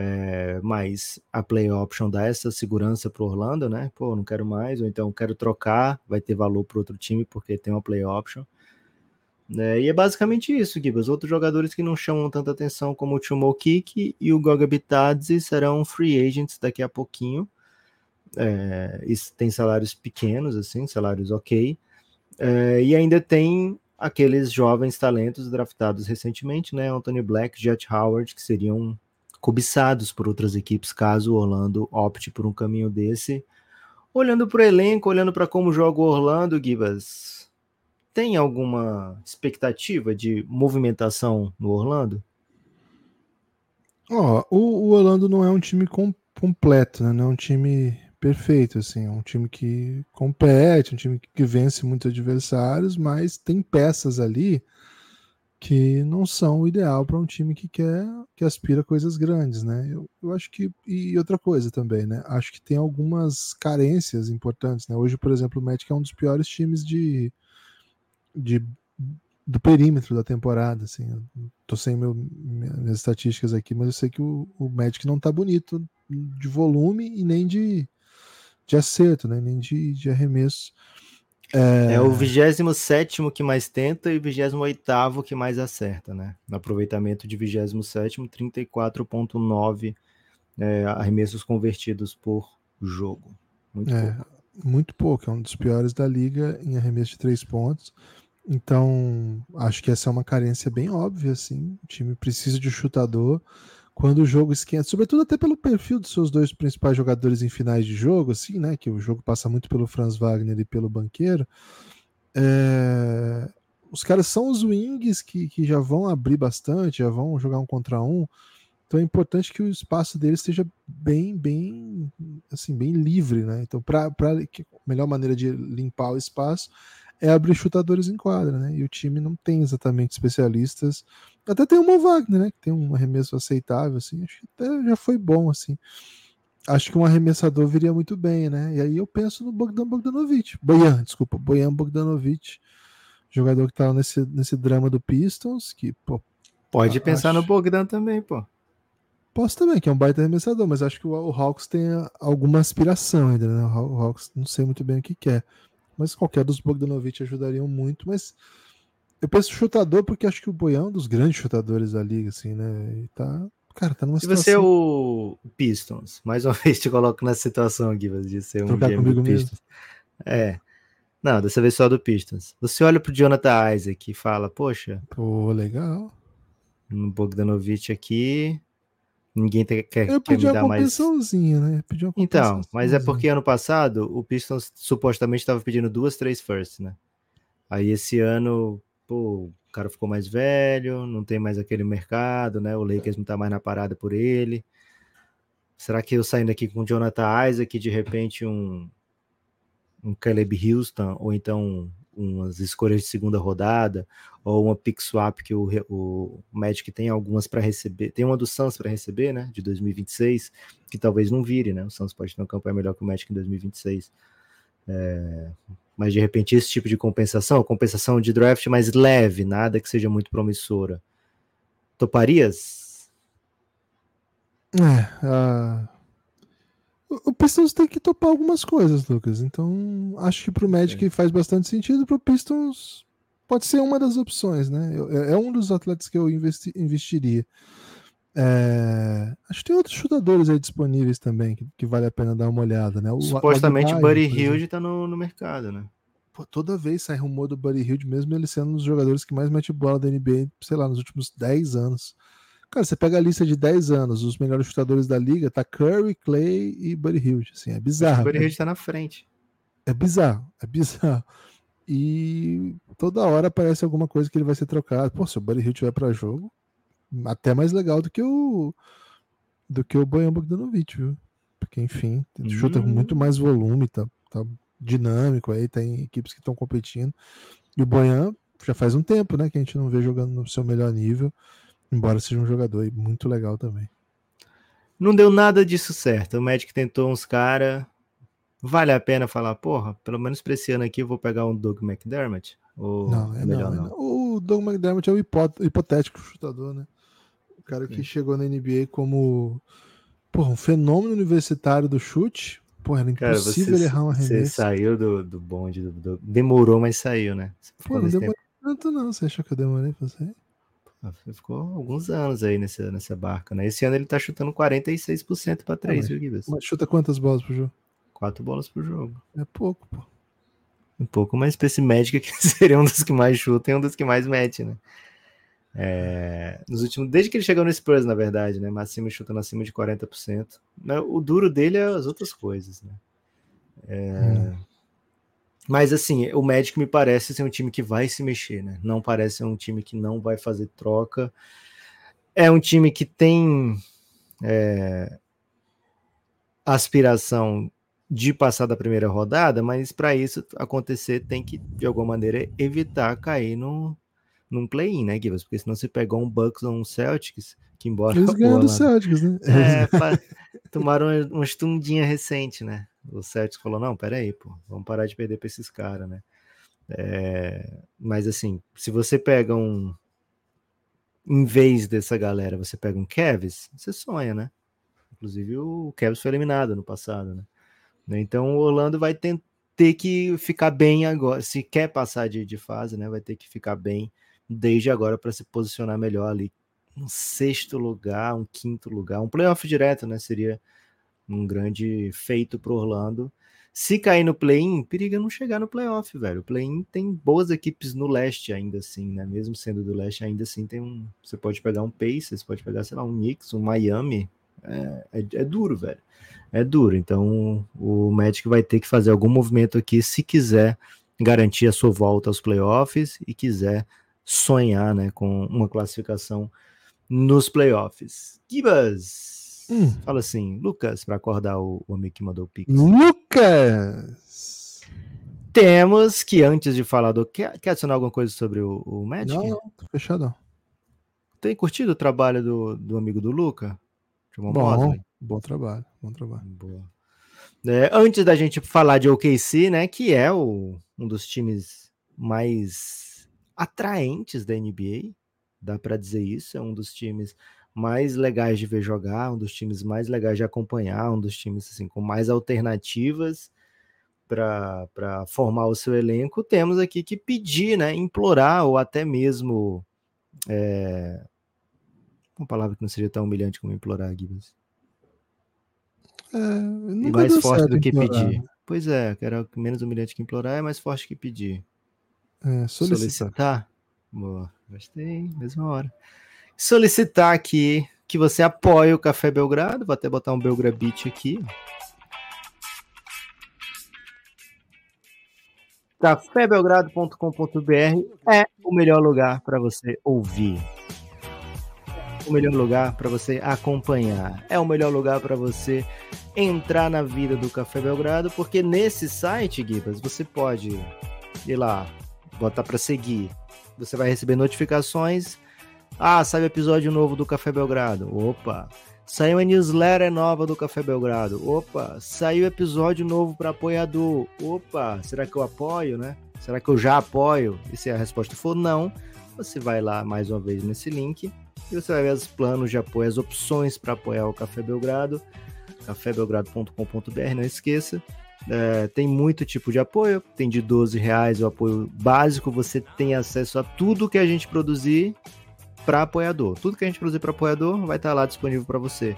É, mas a play option dá essa segurança para Orlando, né? Pô, não quero mais, ou então quero trocar, vai ter valor para outro time porque tem uma play option. É, e é basicamente isso, Gibas. Outros jogadores que não chamam tanta atenção, como o Chumo Kiki e o Goga Bitadze, serão free agents daqui a pouquinho. É, tem salários pequenos, assim, salários ok. É, e ainda tem aqueles jovens talentos draftados recentemente, né? Anthony Black, Jet Howard, que seriam cobiçados por outras equipes, caso o Orlando opte por um caminho desse. Olhando para o elenco, olhando para como joga o Orlando, Gibas, tem alguma expectativa de movimentação no Orlando? Ó, o, o Orlando não é um time com, completo, né? Não é um time perfeito, assim. É um time que compete, um time que vence muitos adversários, mas tem peças ali que não são o ideal para um time que quer que aspira coisas grandes, né? Eu, eu acho que e outra coisa também, né? Acho que tem algumas carências importantes, né? Hoje, por exemplo, o Magic é um dos piores times de, de do perímetro da temporada, assim. Tô sem meu, minhas estatísticas aqui, mas eu sei que o, o Magic não tá bonito de volume e nem de, de acerto, né? Nem de, de arremesso. É, é o 27 que mais tenta e o 28 que mais acerta, né? No aproveitamento de 27, 34,9 é, arremessos convertidos por jogo. Muito é, pouco. Muito pouco, é um dos piores da liga em arremesso de três pontos. Então, acho que essa é uma carência bem óbvia, assim. O time precisa de um chutador. Quando o jogo esquenta, sobretudo até pelo perfil dos seus dois principais jogadores em finais de jogo, assim, né? Que o jogo passa muito pelo Franz Wagner e pelo Banqueiro. É... Os caras são os wings que, que já vão abrir bastante, já vão jogar um contra um. Então é importante que o espaço deles esteja bem, bem, assim, bem livre, né? Então, para a melhor maneira de limpar o espaço é abrir chutadores em quadra, né? E o time não tem exatamente especialistas. Até tem uma Wagner, né? Que tem um arremesso aceitável, assim. Acho que até já foi bom, assim. Acho que um arremessador viria muito bem, né? E aí eu penso no Bogdan Bogdanovic. Boyan, desculpa, Boyan Bogdanovic. Jogador que tá nesse, nesse drama do Pistons, que, pô, Pode pensar acho... no Bogdan também, pô. Posso também, que é um baita arremessador, mas acho que o, o Hawks tem alguma aspiração ainda, né? O Hawks não sei muito bem o que quer mas qualquer dos Bogdanovic ajudariam muito, mas eu penso chutador porque acho que o Boião é um dos grandes chutadores da liga, assim, né? E tá, cara, tá numa situação... você é o Pistons, mais uma vez te coloco nessa situação aqui, de ser um Trocar comigo Pistons. Mesmo. É. Não, dessa vez só do Pistons. Você olha pro Jonathan Isaac e fala, poxa... Pô, legal. No Bogdanovic aqui, Ninguém te, quer, eu quer me dar mais. Né? então, mas é porque ano passado o Pistons supostamente estava pedindo duas, três firsts, né? Aí esse ano, pô, o cara ficou mais velho, não tem mais aquele mercado, né? O Lakers não tá mais na parada por ele. Será que eu saindo aqui com o Jonathan Isaac, de repente um, um Caleb Houston, ou então umas escolhas de segunda rodada, ou uma pick swap que o, o Magic tem algumas para receber. Tem uma do Suns para receber, né? De 2026, que talvez não vire, né? O Suns pode ter uma campanha melhor que o Magic em 2026. É, mas de repente esse tipo de compensação, compensação de draft mais leve, nada que seja muito promissora. Toparias? É, uh, o Pistons tem que topar algumas coisas, Lucas. Então, acho que pro Magic é. faz bastante sentido, pro Pistons pode ser uma das opções, né? É, é um dos atletas que eu investi, investiria. É, acho que tem outros chutadores aí disponíveis também que, que, vale a pena dar uma olhada, né? O, Supostamente o Buddy Hilde tá no, no mercado, né? Pô, toda vez sai rumor do Buddy Hilde, mesmo ele sendo um dos jogadores que mais mete bola da NBA, sei lá, nos últimos 10 anos. Cara, você pega a lista de 10 anos, os melhores chutadores da liga, tá Curry, Clay e Buddy Hilde. Assim, é bizarro. O Buddy Hilde tá na frente. É bizarro, é bizarro. E toda hora aparece alguma coisa que ele vai ser trocado. Pô, se o Buddy Hilde vai para jogo, até mais legal do que o do que o Bojan Bogdanovic, viu? Porque, enfim, hum. chuta com muito mais volume, tá, tá dinâmico aí, tem equipes que estão competindo. E o Bojan já faz um tempo, né, que a gente não vê jogando no seu melhor nível. Embora seja um jogador muito legal também. Não deu nada disso certo. O Magic tentou uns caras. Vale a pena falar, porra, pelo menos pra esse ano aqui eu vou pegar um Doug McDermott? Ou não, é melhor não, é não? O Doug McDermott é o hipotético chutador, né? O cara que Sim. chegou na NBA como porra, um fenômeno universitário do chute. Porra, era impossível cara, você, errar um arremesso. Você saiu do, do bonde, do, do, demorou, mas saiu, né? Pô, não demorou tanto não. Você achou que eu demorei pra sair? Ah, ficou alguns anos aí nessa, nessa barca, né? Esse ano ele tá chutando 46% para 3, ah, viu, Gibas? Mas chuta quantas bolas por jogo? Quatro bolas por jogo. É pouco, pô. Um pouco mais pra esse Magic que seria um dos que mais chuta e um dos que mais mete, né? É, nos últimos, desde que ele chegou no Spurs, na verdade, né? Máximo chutando acima de 40%. O duro dele é as outras coisas, né? É, hum. Mas assim, o Magic me parece ser um time que vai se mexer, né? Não parece ser um time que não vai fazer troca. É um time que tem é, aspiração de passar da primeira rodada, mas para isso acontecer tem que, de alguma maneira, evitar cair no, num play-in, né, Gibas? Porque senão você pegou um Bucks ou um Celtics, que embora... Eles ganham do Celtics, né? É, tomaram uma estundinha recente, né? O Celtics falou, não, peraí, pô, vamos parar de perder para esses caras, né? É, mas assim, se você pega um... Em vez dessa galera, você pega um Kevs, você sonha, né? Inclusive o Kevs foi eliminado no passado, né? Então o Orlando vai ter, ter que ficar bem agora, se quer passar de, de fase, né? Vai ter que ficar bem desde agora para se posicionar melhor ali. Um sexto lugar, um quinto lugar, um playoff direto, né? Seria um grande feito para Orlando. Se cair no play-in, periga não chegar no playoff, velho. O play-in tem boas equipes no leste ainda assim, né? Mesmo sendo do leste, ainda assim tem um. Você pode pegar um Pacers, pode pegar, sei lá, um Knicks, um Miami. É, é, é duro, velho é duro. Então o Magic vai ter que fazer algum movimento aqui se quiser garantir a sua volta aos playoffs e quiser sonhar né, com uma classificação nos playoffs. Gibas, hum. fala assim, Lucas, para acordar o, amigo que mandou o pix. Lucas! Temos que, antes de falar do. Quer, quer adicionar alguma coisa sobre o, o Magic? Não, não, fechadão. Tem curtido o trabalho do, do amigo do Luca? Bom, bom trabalho, bom trabalho. Boa. É, antes da gente falar de OKC, né, que é o, um dos times mais atraentes da NBA, dá para dizer isso, é um dos times mais legais de ver jogar, um dos times mais legais de acompanhar, um dos times assim com mais alternativas para formar o seu elenco. Temos aqui que pedir, né, implorar ou até mesmo é, uma palavra que não seria tão humilhante como implorar, Gibbs. É, e mais forte do que implorar. pedir. Pois é, que era menos humilhante que implorar, é mais forte que pedir. É, solicitar. Boa, gostei, mesma hora. Solicitar aqui que você apoie o Café Belgrado, vou até botar um Belgrabit aqui. cafébelgrado.com.br é o melhor lugar para você ouvir o melhor lugar para você acompanhar. É o melhor lugar para você entrar na vida do Café Belgrado, porque nesse site, Gibas, você pode ir lá, botar para seguir. Você vai receber notificações. Ah, saiu episódio novo do Café Belgrado. Opa! Saiu a newsletter nova do Café Belgrado. Opa! Saiu episódio novo para apoiador. Opa! Será que eu apoio, né? Será que eu já apoio? E se a resposta for não, você vai lá mais uma vez nesse link e você vai ver os planos de apoio, as opções para apoiar o Café Belgrado, cafébelgrado.com.br, não esqueça. É, tem muito tipo de apoio, tem de 12 reais o apoio básico, você tem acesso a tudo que a gente produzir para apoiador. Tudo que a gente produzir para apoiador vai estar tá lá disponível para você.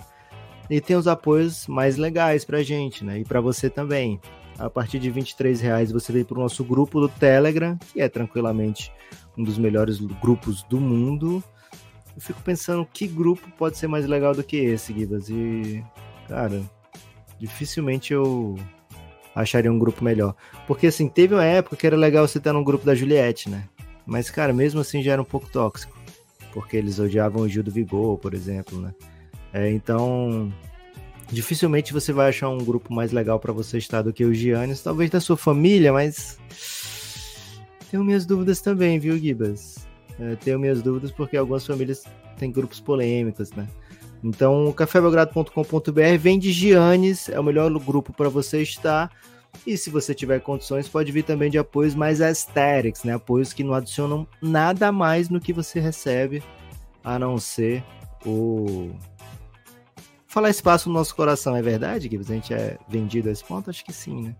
E tem os apoios mais legais para a gente, né? E para você também. A partir de 23 reais você vem para o nosso grupo do Telegram, que é tranquilamente um dos melhores grupos do mundo eu fico pensando que grupo pode ser mais legal do que esse, Gibas. E, cara, dificilmente eu acharia um grupo melhor. Porque, assim, teve uma época que era legal você estar num grupo da Juliette, né? Mas, cara, mesmo assim já era um pouco tóxico. Porque eles odiavam o Gil do Vigor, por exemplo, né? É, então, dificilmente você vai achar um grupo mais legal para você estar do que o Giannis. Talvez da sua família, mas. Tenho minhas dúvidas também, viu, Gibas? É, tenho minhas dúvidas porque algumas famílias têm grupos polêmicos, né? Então, cafébelgrado.com.br vem de Giannis, é o melhor grupo para você estar. E se você tiver condições, pode vir também de apoios mais aesthetics, né? Apoios que não adicionam nada mais no que você recebe, a não ser o. Falar espaço no nosso coração, é verdade, Gibbs? A gente é vendido a esse ponto? Acho que sim, né?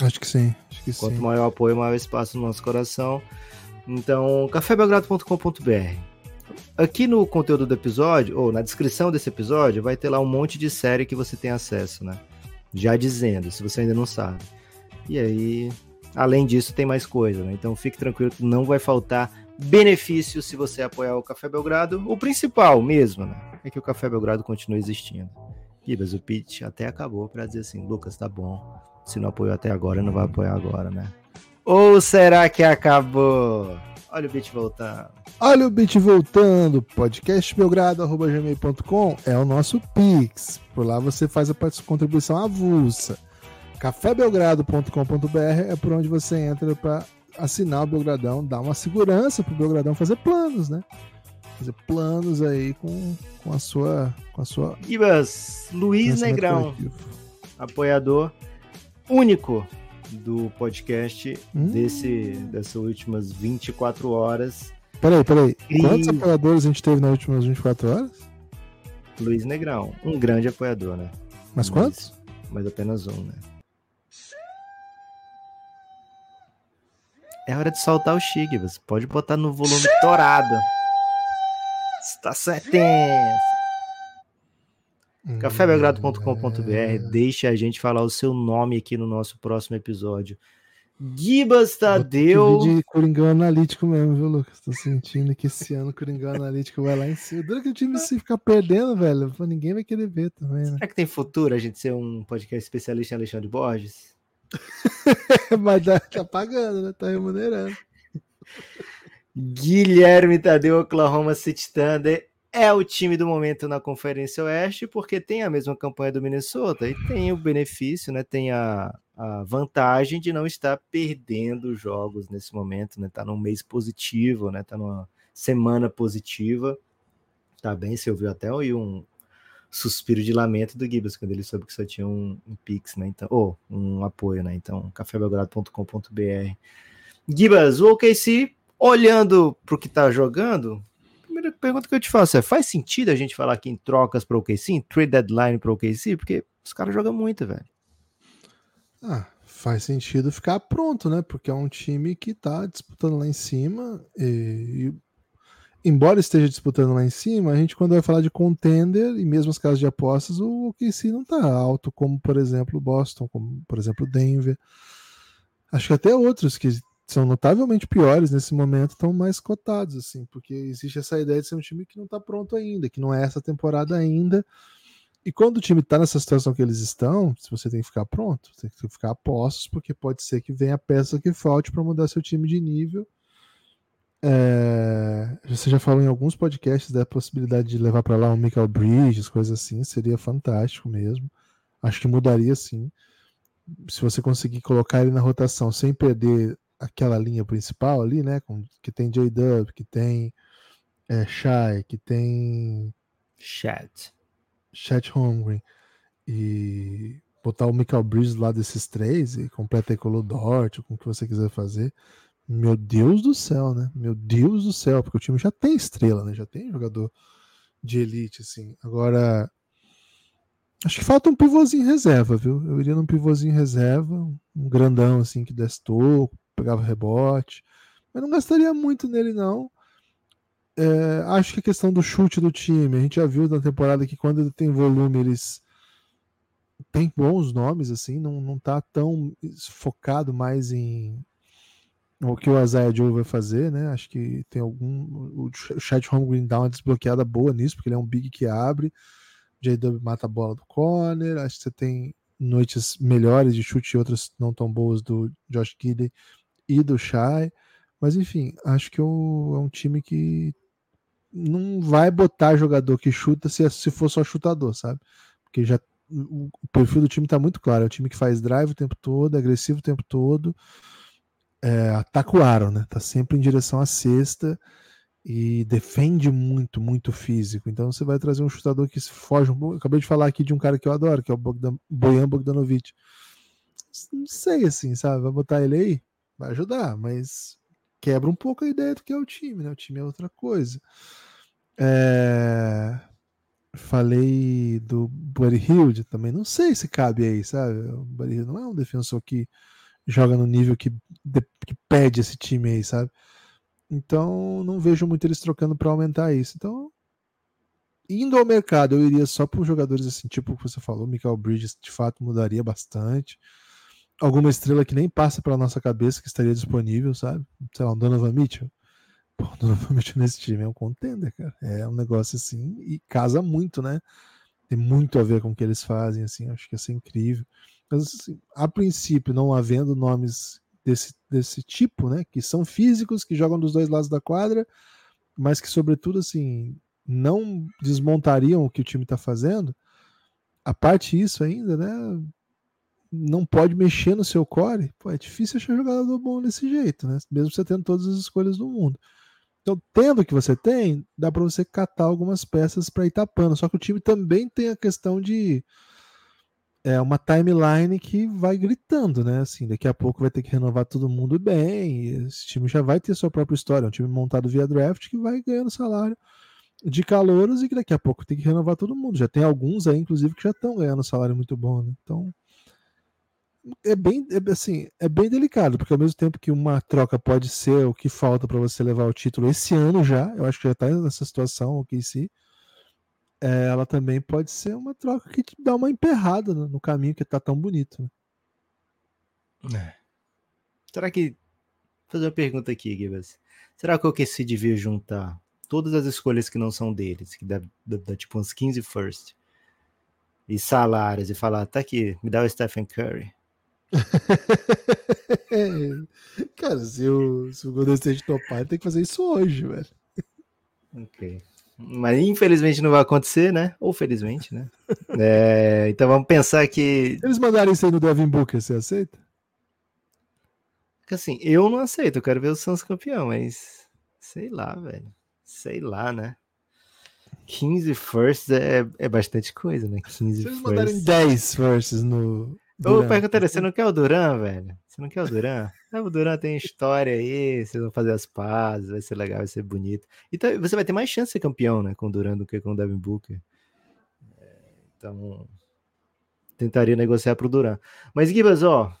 Acho que sim. Acho que Quanto sim. maior o apoio, maior espaço no nosso coração. Então, cafébelgrado.com.br. Aqui no conteúdo do episódio, ou na descrição desse episódio, vai ter lá um monte de série que você tem acesso, né? Já dizendo, se você ainda não sabe. E aí, além disso, tem mais coisa, né? Então fique tranquilo que não vai faltar benefício se você apoiar o Café Belgrado. O principal mesmo, né? É que o Café Belgrado continue existindo. Gibas, o pitch até acabou para dizer assim, Lucas, tá bom. Se não apoiou até agora, não vai apoiar agora, né? Ou será que acabou? Olha o beat voltando. Olha o beat voltando. Podcastbelgrado.gmail.com é o nosso Pix. Por lá você faz a contribuição avulsa. cafébelgrado.com.br é por onde você entra para assinar o Belgradão, dar uma segurança pro Belgradão fazer planos, né? Fazer planos aí com, com a sua com a sua Ibas, Luiz Negrão, coletivo. apoiador único do podcast hum. desse, dessas últimas 24 horas. Peraí, peraí. E... Quantos apoiadores a gente teve nas últimas 24 horas? Luiz Negrão, um grande apoiador, né? Mas, mas quantos? Mas apenas um, né? É hora de soltar o Chig, você pode botar no volume torado. Está certo. cafébelgrado.com.br. Deixe a gente falar o seu nome aqui no nosso próximo episódio. Gibas Tadeu. de Coringão Analítico mesmo, viu, Lucas? Tô sentindo que esse ano o Coringão Analítico vai lá em cima. Dura que o time se ficar perdendo, velho, ninguém vai querer ver também, né? Será que tem futuro a gente ser um podcast especialista em Alexandre Borges? Mas tá pagando, né? Tá remunerando. Guilherme Tadeu, Oklahoma City Thunder é o time do momento na Conferência Oeste, porque tem a mesma campanha do Minnesota e tem o benefício, né? Tem a, a vantagem de não estar perdendo jogos nesse momento, né? Tá num mês positivo, né? Tá numa semana positiva. Tá bem, você ouviu até um suspiro de lamento do Gibbs quando ele soube que só tinha um, um Pix, né? Então, ou um apoio, né? Então, cafébelgrado.com.br. Gibas, o OKC, olhando para o que está jogando, primeira pergunta que eu te faço é: faz sentido a gente falar aqui em trocas para o OKC, em trade deadline para o OKC? Porque os caras jogam muito, velho. Ah, faz sentido ficar pronto, né? Porque é um time que tá disputando lá em cima e, e, embora esteja disputando lá em cima, a gente quando vai falar de contender e mesmo as casas de apostas, o OKC não tá alto como, por exemplo, Boston, como, por exemplo, Denver. Acho que até outros que são notavelmente piores nesse momento estão mais cotados, assim, porque existe essa ideia de ser um time que não está pronto ainda, que não é essa temporada ainda. E quando o time está nessa situação que eles estão, você tem que ficar pronto, tem que ficar a postos, porque pode ser que venha a peça que falte para mudar seu time de nível. É... Você já falou em alguns podcasts da possibilidade de levar para lá um Michael Bridges, coisas assim, seria fantástico mesmo. Acho que mudaria sim. Se você conseguir colocar ele na rotação sem perder aquela linha principal ali, né? Com, que tem J-Dub, que tem é, Shy, que tem. Chat. Chat Hungry. E botar o Michael Bridges lá desses três e completa aí com o Dort, com o que você quiser fazer. Meu Deus do céu, né? Meu Deus do céu, porque o time já tem estrela, né? Já tem jogador de elite, assim. Agora, acho que falta um pivôzinho reserva, viu? Eu iria num pivôzinho reserva, um grandão, assim, que desse toco, pegava rebote, mas não gastaria muito nele, não. É, acho que a questão do chute do time, a gente já viu na temporada que quando ele tem volume, eles têm bons nomes, assim, não, não tá tão focado mais em o que o Isaiah Joe vai fazer, né? Acho que tem algum. O Chat Home Green dá uma desbloqueada boa nisso, porque ele é um big que abre. JW mata a bola do corner. Acho que você tem noites melhores de chute e outras não tão boas do Josh Gidey e do Shai. Mas enfim, acho que é um time que não vai botar jogador que chuta se, se for só chutador, sabe? Porque já o perfil do time está muito claro. É um time que faz drive o tempo todo, é agressivo o tempo todo, é, ataca o aro, né? Tá sempre em direção à cesta e defende muito, muito físico. Então você vai trazer um chutador que foge um pouco. Acabei de falar aqui de um cara que eu adoro, que é o Bogdan, Bogdanovic. Não sei assim, sabe? Vai botar ele aí? Vai ajudar, mas quebra um pouco a ideia do que é o time, né? O time é outra coisa. É... Falei do Buddy Hield também, não sei se cabe aí, sabe? O Buddy Hield não é um defensor que joga no nível que, que pede esse time aí, sabe? Então não vejo muito eles trocando para aumentar isso. Então, indo ao mercado, eu iria só para jogadores assim, tipo o que você falou, Michael Bridges de fato mudaria bastante alguma estrela que nem passa pela nossa cabeça que estaria disponível, sabe? Sei lá, um Donovan Mitchell. Pô, Donovan Mitchell nesse time é um contender, cara. É um negócio assim e casa muito, né? Tem muito a ver com o que eles fazem, assim. Acho que ia ser incrível. Mas, assim, a princípio, não havendo nomes desse, desse tipo, né? Que são físicos, que jogam dos dois lados da quadra, mas que, sobretudo, assim, não desmontariam o que o time está fazendo. A parte isso ainda, né? Não pode mexer no seu core. Pô, é difícil achar jogador bom desse jeito, né? Mesmo você tendo todas as escolhas do mundo. Então, tendo o que você tem, dá para você catar algumas peças para ir tapando. Só que o time também tem a questão de é uma timeline que vai gritando, né? Assim, daqui a pouco vai ter que renovar todo mundo bem. esse time já vai ter sua própria história. É um time montado via draft que vai ganhando salário de calouros e que daqui a pouco tem que renovar todo mundo. Já tem alguns aí, inclusive, que já estão ganhando salário muito bom, né? Então é bem é, assim, é bem delicado, porque ao mesmo tempo que uma troca pode ser o que falta para você levar o título esse ano já, eu acho que já está nessa situação o KC, é, ela também pode ser uma troca que te dá uma emperrada no, no caminho que está tão bonito. Né? É. Será que Vou fazer uma pergunta aqui, Gibas. Será que o KC devia juntar todas as escolhas que não são deles, que dá, dá, dá tipo uns 15 first e salários e falar, tá aqui, me dá o Stephen Curry. Cara, se o, se o Golden State topar, tem que fazer isso hoje, velho. Ok. Mas infelizmente não vai acontecer, né? Ou felizmente, né? É, então vamos pensar que. Se eles mandarem isso aí no Devin Booker, você aceita? Assim, eu não aceito, eu quero ver o Suns campeão, mas sei lá, velho. Sei lá, né? 15 firsts é, é bastante coisa, né? 15 Se eles mandarem 10 firsts no, Ô, pergunta, você não quer o Duran, velho? Você não quer o Duran? Ah, o Duran tem história aí, vocês vão fazer as pazes, vai ser legal, vai ser bonito. Então você vai ter mais chance de ser campeão, né, com o Duran do que com o Devin Booker. É, então, tentaria negociar pro Duran. Mas, Gibas, ó,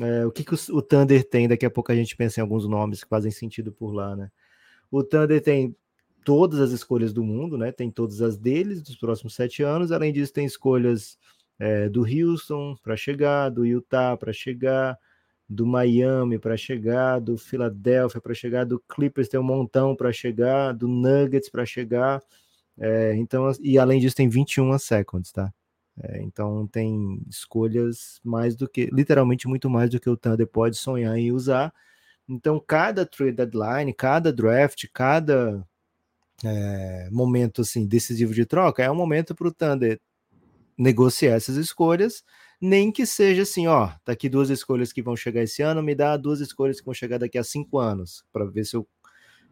é, o que, que o, o, Thunder tem? Daqui a pouco a gente pensa em alguns nomes que fazem sentido por lá, né? O Thunder tem todas as escolhas do mundo, né? Tem todas as deles dos próximos sete anos. Além disso, tem escolhas é, do Houston para chegar, do Utah para chegar, do Miami para chegar, do Philadelphia para chegar, do Clippers tem um montão para chegar, do Nuggets para chegar. É, então, e além disso, tem 21 seconds, tá? É, então tem escolhas mais do que, literalmente muito mais do que o Thunder pode sonhar em usar. Então, cada trade deadline, cada draft, cada é, momento assim decisivo de troca é um momento para o Thunder negociar essas escolhas, nem que seja assim, ó, tá aqui duas escolhas que vão chegar esse ano, me dá duas escolhas que vão chegar daqui a cinco anos, para ver se eu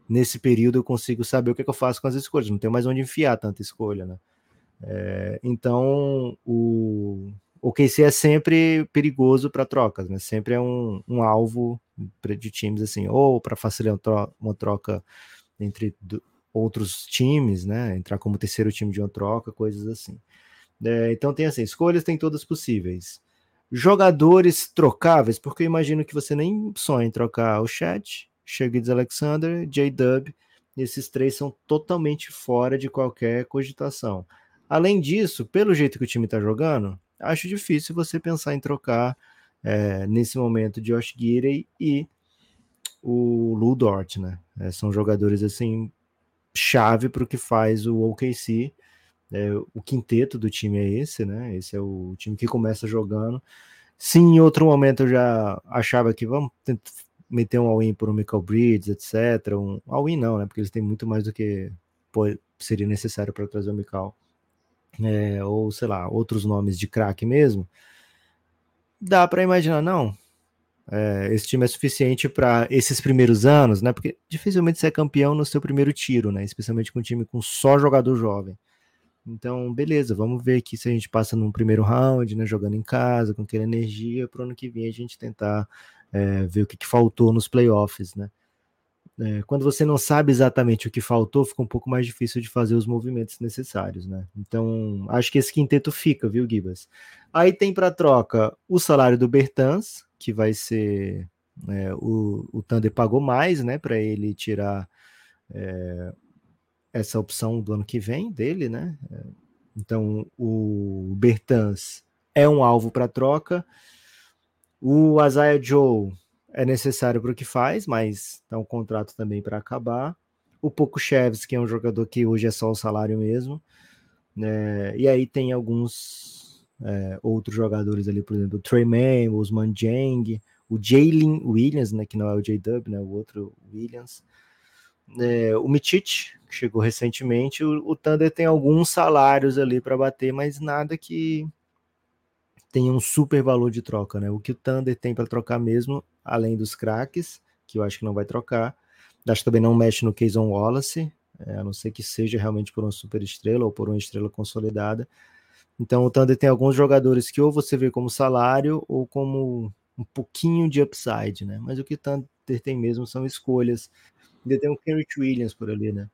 nesse período eu consigo saber o que, é que, eu faço com as escolhas. Não tem mais onde enfiar tanta escolha, né? É, então o o KC é sempre perigoso para trocas, né? Sempre é um, um alvo de times assim, ou para facilitar uma troca entre outros times, né? Entrar como terceiro time de uma troca, coisas assim. É, então tem assim, escolhas tem todas possíveis. Jogadores trocáveis, porque eu imagino que você nem sonha em trocar o Chat, Shaggy Alexander, J-Dub, esses três são totalmente fora de qualquer cogitação. Além disso, pelo jeito que o time está jogando, acho difícil você pensar em trocar é, nesse momento Josh Gidey e o Lou Dort, né? É, são jogadores assim chave para o que faz o OKC é, o quinteto do time é esse, né? Esse é o time que começa jogando. Sim, em outro momento eu já achava que vamos meter um all-in por um Michael Bridges, etc. Um all-in não, né? Porque eles têm muito mais do que seria necessário para trazer o Michael. É, ou sei lá, outros nomes de craque mesmo. Dá para imaginar, não. É, esse time é suficiente para esses primeiros anos, né? Porque dificilmente você é campeão no seu primeiro tiro, né? Especialmente com um time com só jogador jovem. Então, beleza, vamos ver aqui se a gente passa num primeiro round, né, jogando em casa, com aquela energia, para o ano que vem a gente tentar é, ver o que, que, faltou nos playoffs, né? É, quando você não sabe exatamente o que faltou, fica um pouco mais difícil de fazer os movimentos necessários, né? Então, acho que esse quinteto fica, viu, Gibas? Aí tem para troca o salário do Bertans, que vai ser é, o, o Thunder pagou mais, né, para ele tirar é, essa opção do ano que vem dele, né? Então o Bertans é um alvo para troca. O Isaiah Joe é necessário para o que faz, mas é um contrato também para acabar. O Poco Cheves, que é um jogador que hoje é só o salário mesmo. Né? E aí tem alguns é, outros jogadores ali, por exemplo, o Trey Mann, o Osman Jang, o Jalen Williams, né, que não é o J-Dub, né, o outro Williams, é, o Mitich, que chegou recentemente, o, o Thunder tem alguns salários ali para bater, mas nada que tenha um super valor de troca, né? O que o Thunder tem para trocar mesmo, além dos craques, que eu acho que não vai trocar, acho que também não mexe no Keyson Wallace, é, a não ser que seja realmente por uma super estrela ou por uma estrela consolidada. Então o Thunder tem alguns jogadores que ou você vê como salário ou como um pouquinho de upside, né? Mas o que o Thunder tem mesmo são escolhas. Ainda tem o Kenrich Williams por ali, né?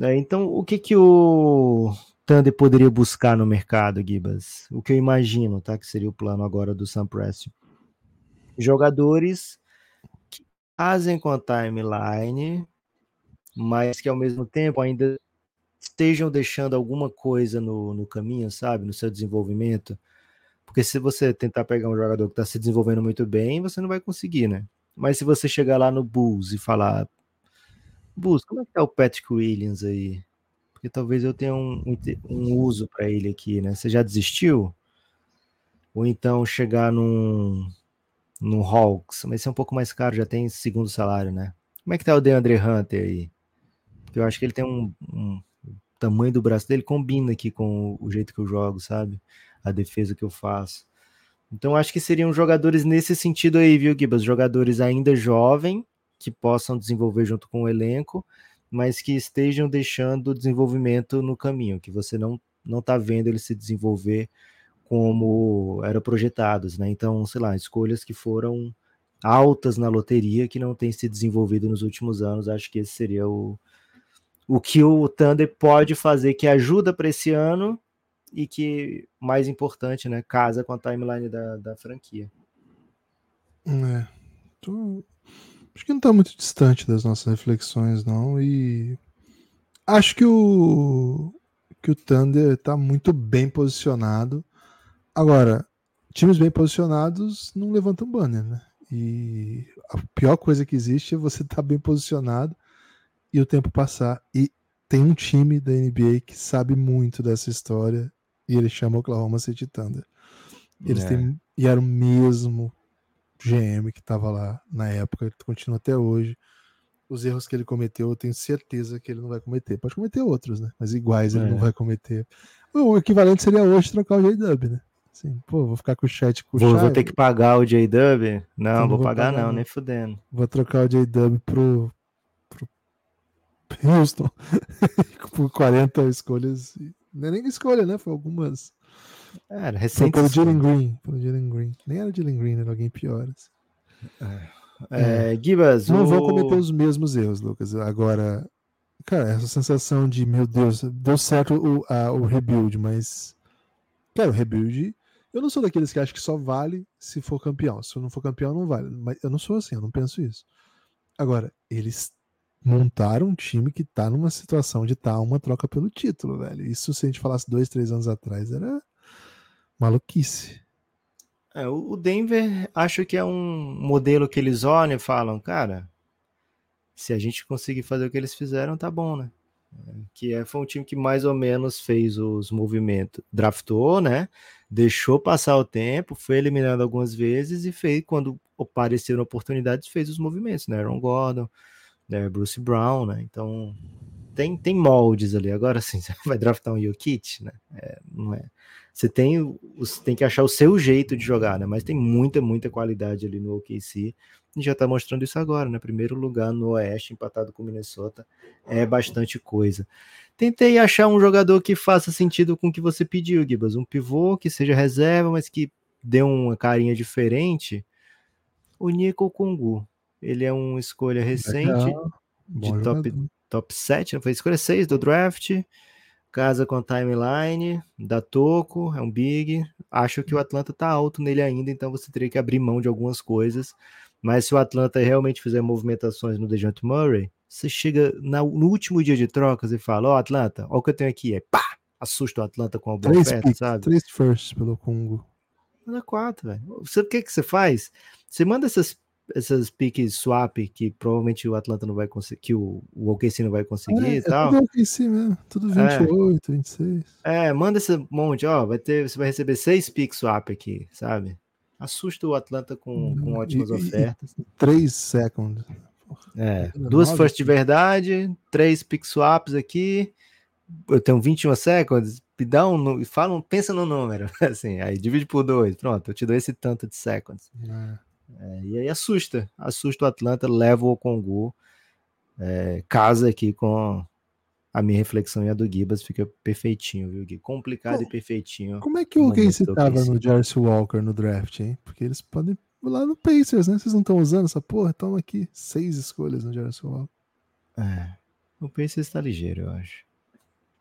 É, então o que que o Thunder poderia buscar no mercado, Gibas? O que eu imagino, tá? Que seria o plano agora do Sam Preston. Jogadores que fazem com a timeline, mas que ao mesmo tempo ainda estejam deixando alguma coisa no, no caminho, sabe? No seu desenvolvimento. Porque se você tentar pegar um jogador que está se desenvolvendo muito bem, você não vai conseguir, né? Mas se você chegar lá no Bulls e falar, Bulls, como é que tá o Patrick Williams aí? Porque talvez eu tenha um, um uso para ele aqui, né? Você já desistiu? Ou então chegar num, num Hawks, mas isso é um pouco mais caro, já tem segundo salário, né? Como é que tá o DeAndre Hunter aí? Porque eu acho que ele tem um, um tamanho do braço dele combina aqui com o jeito que eu jogo, sabe? A defesa que eu faço. Então acho que seriam jogadores nesse sentido aí, viu, Gibas? Jogadores ainda jovem que possam desenvolver junto com o elenco, mas que estejam deixando o desenvolvimento no caminho, que você não não está vendo ele se desenvolver como era projetados, né? Então, sei lá, escolhas que foram altas na loteria que não têm se desenvolvido nos últimos anos. Acho que esse seria o, o que o Thunder pode fazer que ajuda para esse ano e que, mais importante, né, casa com a timeline da, da franquia. É. Tô... Acho que não está muito distante das nossas reflexões, não. E acho que o que o Thunder está muito bem posicionado. Agora, times bem posicionados não levantam banner, né? E a pior coisa que existe é você estar tá bem posicionado e o tempo passar. E tem um time da NBA que sabe muito dessa história e ele chama Oklahoma City Thunder. Eles é. têm, e era o mesmo GM que estava lá na época, ele continua até hoje. Os erros que ele cometeu, eu tenho certeza que ele não vai cometer. Pode cometer outros, né? Mas iguais ele é. não vai cometer. O equivalente seria hoje trocar o J-Dub, né? Assim, pô, vou ficar com o chat com o vou. Vou ter que pagar o J-Dub? Não, não, vou, vou pagar, pagar, não, nem fudendo. Vou trocar o J-Dub pro, Houston por 40 escolhas. Não é nem escolha, né? Foi algumas. Era recente. Foi pelo Jalen Green. Pelo Jalen Green. Nem era Jalen Green, era alguém pior. Assim. É, é, Gibas, não o... vão cometer os mesmos erros, Lucas. Agora, cara, essa sensação de, meu Deus, deu certo o, a, o rebuild, mas. Cara, o rebuild. Eu não sou daqueles que acham que só vale se for campeão. Se não for campeão, não vale. Mas eu não sou assim, eu não penso isso. Agora, eles montaram um time que tá numa situação de estar tá uma troca pelo título, velho. Isso se a gente falasse dois, três anos atrás era maluquice. É, o Denver acho que é um modelo que eles olham e falam, cara, se a gente conseguir fazer o que eles fizeram, tá bom, né? Que é, foi um time que mais ou menos fez os movimentos, draftou, né? Deixou passar o tempo, foi eliminado algumas vezes e fez, quando apareceram oportunidades, fez os movimentos, né? Aaron Gordon, né, Bruce Brown, né? Então tem, tem moldes ali. Agora sim, você vai draftar um Jokic, né? É, não é. Você tem, você tem que achar o seu jeito de jogar, né? Mas tem muita, muita qualidade ali no OKC. E já tá mostrando isso agora, né? Primeiro lugar no Oeste, empatado com o Minnesota, é bastante coisa. Tentei achar um jogador que faça sentido com o que você pediu, Gibas. Um pivô que seja reserva, mas que dê uma carinha diferente. O Nico Kungu. Ele é uma escolha recente de top, top 7, foi escolha 6 do draft. Casa com timeline, da Toco, é um big. Acho que o Atlanta tá alto nele ainda, então você teria que abrir mão de algumas coisas. Mas se o Atlanta realmente fizer movimentações no DeJounte Murray, você chega na, no último dia de trocas e fala: Ó, oh, Atlanta, olha o que eu tenho aqui. É pá! Assusta o Atlanta com a boa três oferta, sabe? Três firsts pelo Congo. Manda quatro, velho. Sabe o que, que você faz? Você manda essas essas piques swap que provavelmente o Atlanta não vai conseguir, que o, o OKC não vai conseguir é, e tal. É tudo OKC mesmo, tudo 28, é. 26. É, manda esse monte, ó, vai ter, você vai receber seis piques swap aqui, sabe? assusta o Atlanta com, com ótimas E- e- ofertas. 3 seconds. É, Ainda duas nove first de verdade, três pick swaps aqui. Eu tenho 21 seconds. Me dá um, fala, um- pensa no número, assim, aí divide por dois, pronto, eu te dou esse tanto de seconds. É. É, e aí assusta, assusta o Atlanta, leva o Congu, é, casa aqui com a minha reflexão e a do Gibas, fica perfeitinho, viu, Gui? Complicado Bom, e perfeitinho. Como é que o Momento Casey do tava OKC. no Jarvis Walker no draft, hein? Porque eles podem ir lá no Pacers, né? Vocês não estão usando essa porra? Toma aqui seis escolhas no Jarvis Walker. É, o Pacers está ligeiro, eu acho.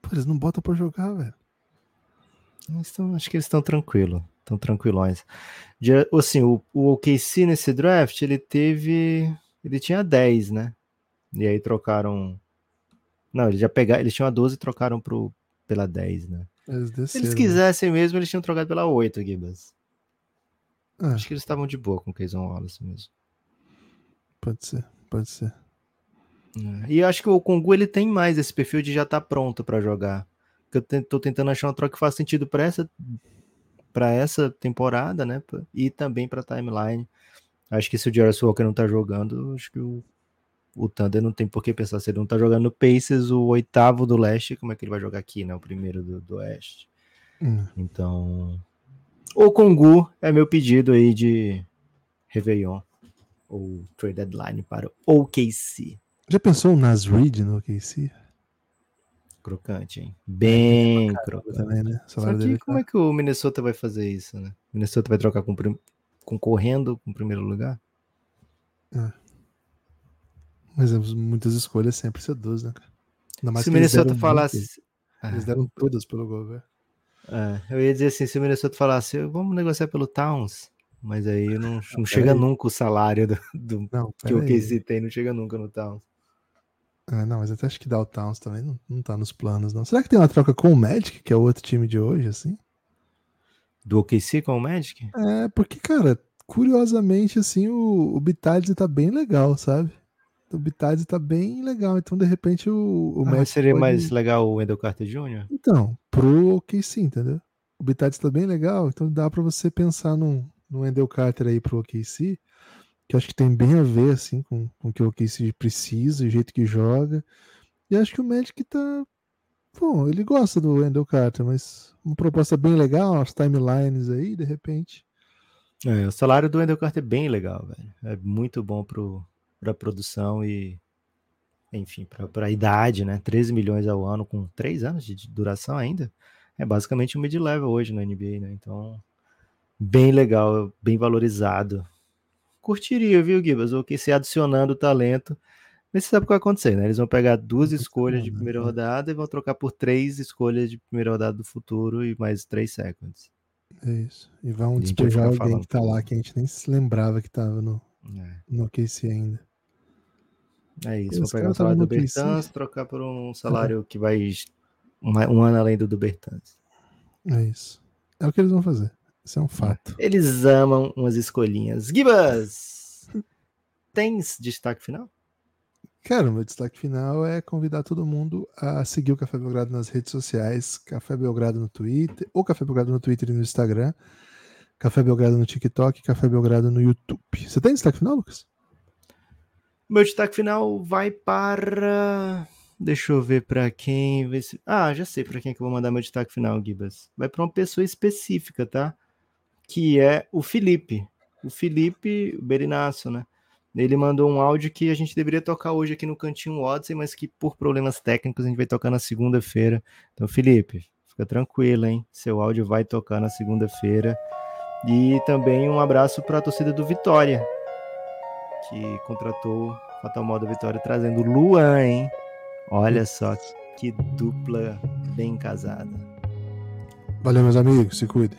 Pô, eles não botam pra jogar, velho. Eles tão- acho que eles estão tranquilos, estão tranquilões. Assim, o, o OKC nesse draft, ele teve. Ele tinha 10, né? E aí trocaram. Não, eles já pegaram. Eles tinham a 12 e trocaram pro, pela 10, né? Eles Se eles quisessem mesmo, eles tinham trocado pela 8, Gibas. né? Ah, Acho que eles estavam de boa com o Keyson Wallace mesmo. pode ser, pode ser. É, E acho que o Congu ele tem mais esse perfil de já estar pronto para jogar. Porque eu tô tentando achar uma troca que faça sentido para essa para essa temporada, né? E também para timeline. Acho que se o Jarvis Walker não tá jogando, acho que o, o Thunder não tem por que pensar se ele não tá jogando no Pacers, o oitavo do leste, como é que ele vai jogar aqui, né? O primeiro do, do oeste. Hum. Então, o Congu é meu pedido aí de Réveillon ou trade deadline para o OKC. Já pensou o Nas Reed no OKC? Crocante, hein? Bem crocante. Também, né? O Só que como é que o Minnesota vai fazer isso, né? Minnesota vai trocar com, prim- concorrendo com o primeiro lugar? Mas é, muitas escolhas sempre seduzo, né, cara? Se o Minnesota falasse. muito, Eles deram todas pelo governo. É, eu ia dizer assim, se o Minnesota falasse, vamos negociar pelo Towns, mas aí não, não chega peraí. nunca o salário do, do- Não, que o. KC tem, não chega nunca no Towns. Ah, não, mas até acho que dá o Towns também não, não tá nos planos, não. Será que tem uma troca com o Magic, que é o outro time de hoje, assim? Do OKC com o Magic? É, porque, cara, curiosamente, assim, o, o Bitadze tá bem legal, sabe? O Bitadze tá bem legal, então, de repente, o, o Ah, mas Magic seria pode- mais legal o Wendell Carter Jr.? Então, pro OKC, entendeu? O Bitadze tá bem legal, então dá pra você pensar num, num Wendell Carter aí pro OKC, que acho que tem bem a ver, assim, com, com o que o OKC precisa, o jeito que joga. E acho que o Magic tá... Bom, ele gosta do Wendell Carter, mas uma proposta bem legal, as timelines aí, de repente. É, o salário do Wendell Carter é bem legal, velho. É muito bom pro, pra produção e, enfim, pra, pra idade, né? 13 milhões ao ano com 3 anos de duração ainda. É basicamente um mid-level hoje na NBA, né? Então, bem legal, bem valorizado. Curtiria, viu, Gibas? O que se adicionando talento. Mas você sabe o que vai acontecer, né? Eles vão pegar duas escolhas de né? primeira É. rodada e vão trocar por três escolhas de primeira rodada do futuro e mais três seconds. É isso. E vão despejar alguém falando que tá lá, que a gente nem se lembrava que tava no, É. no OKC ainda. É isso, vou pegar cara o salário do. Bertans, trocar por um salário que vai um, um ano além do do Bertans. É isso. É o que eles vão fazer. Isso é um fato. Eles amam umas escolhinhas. Gibas! Tens destaque final? Cara, meu destaque final é convidar todo mundo a seguir o Café Belgrado nas redes sociais, Café Belgrado no Twitter, ou Café Belgrado no Twitter e no Instagram, Café Belgrado no TikTok, Café Belgrado no YouTube. Você tem destaque final, Lucas? Meu destaque final vai para. Deixa eu ver para quem. Ah, já sei para quem que eu vou mandar meu destaque final, Gibas. Vai para uma pessoa específica, tá? Que é o Felipe. O Felipe Berinaço, né? Ele mandou um áudio que a gente deveria tocar hoje aqui no Cantinho Odyssey, mas que por problemas técnicos a gente vai tocar na segunda-feira. Então, Felipe, fica tranquilo, hein? Seu áudio vai tocar na segunda-feira. E também um abraço para a torcida do Vitória, que contratou Fatal Modo Vitória trazendo Luan, hein? Olha só que dupla bem casada. Valeu, meus amigos. Se cuidem.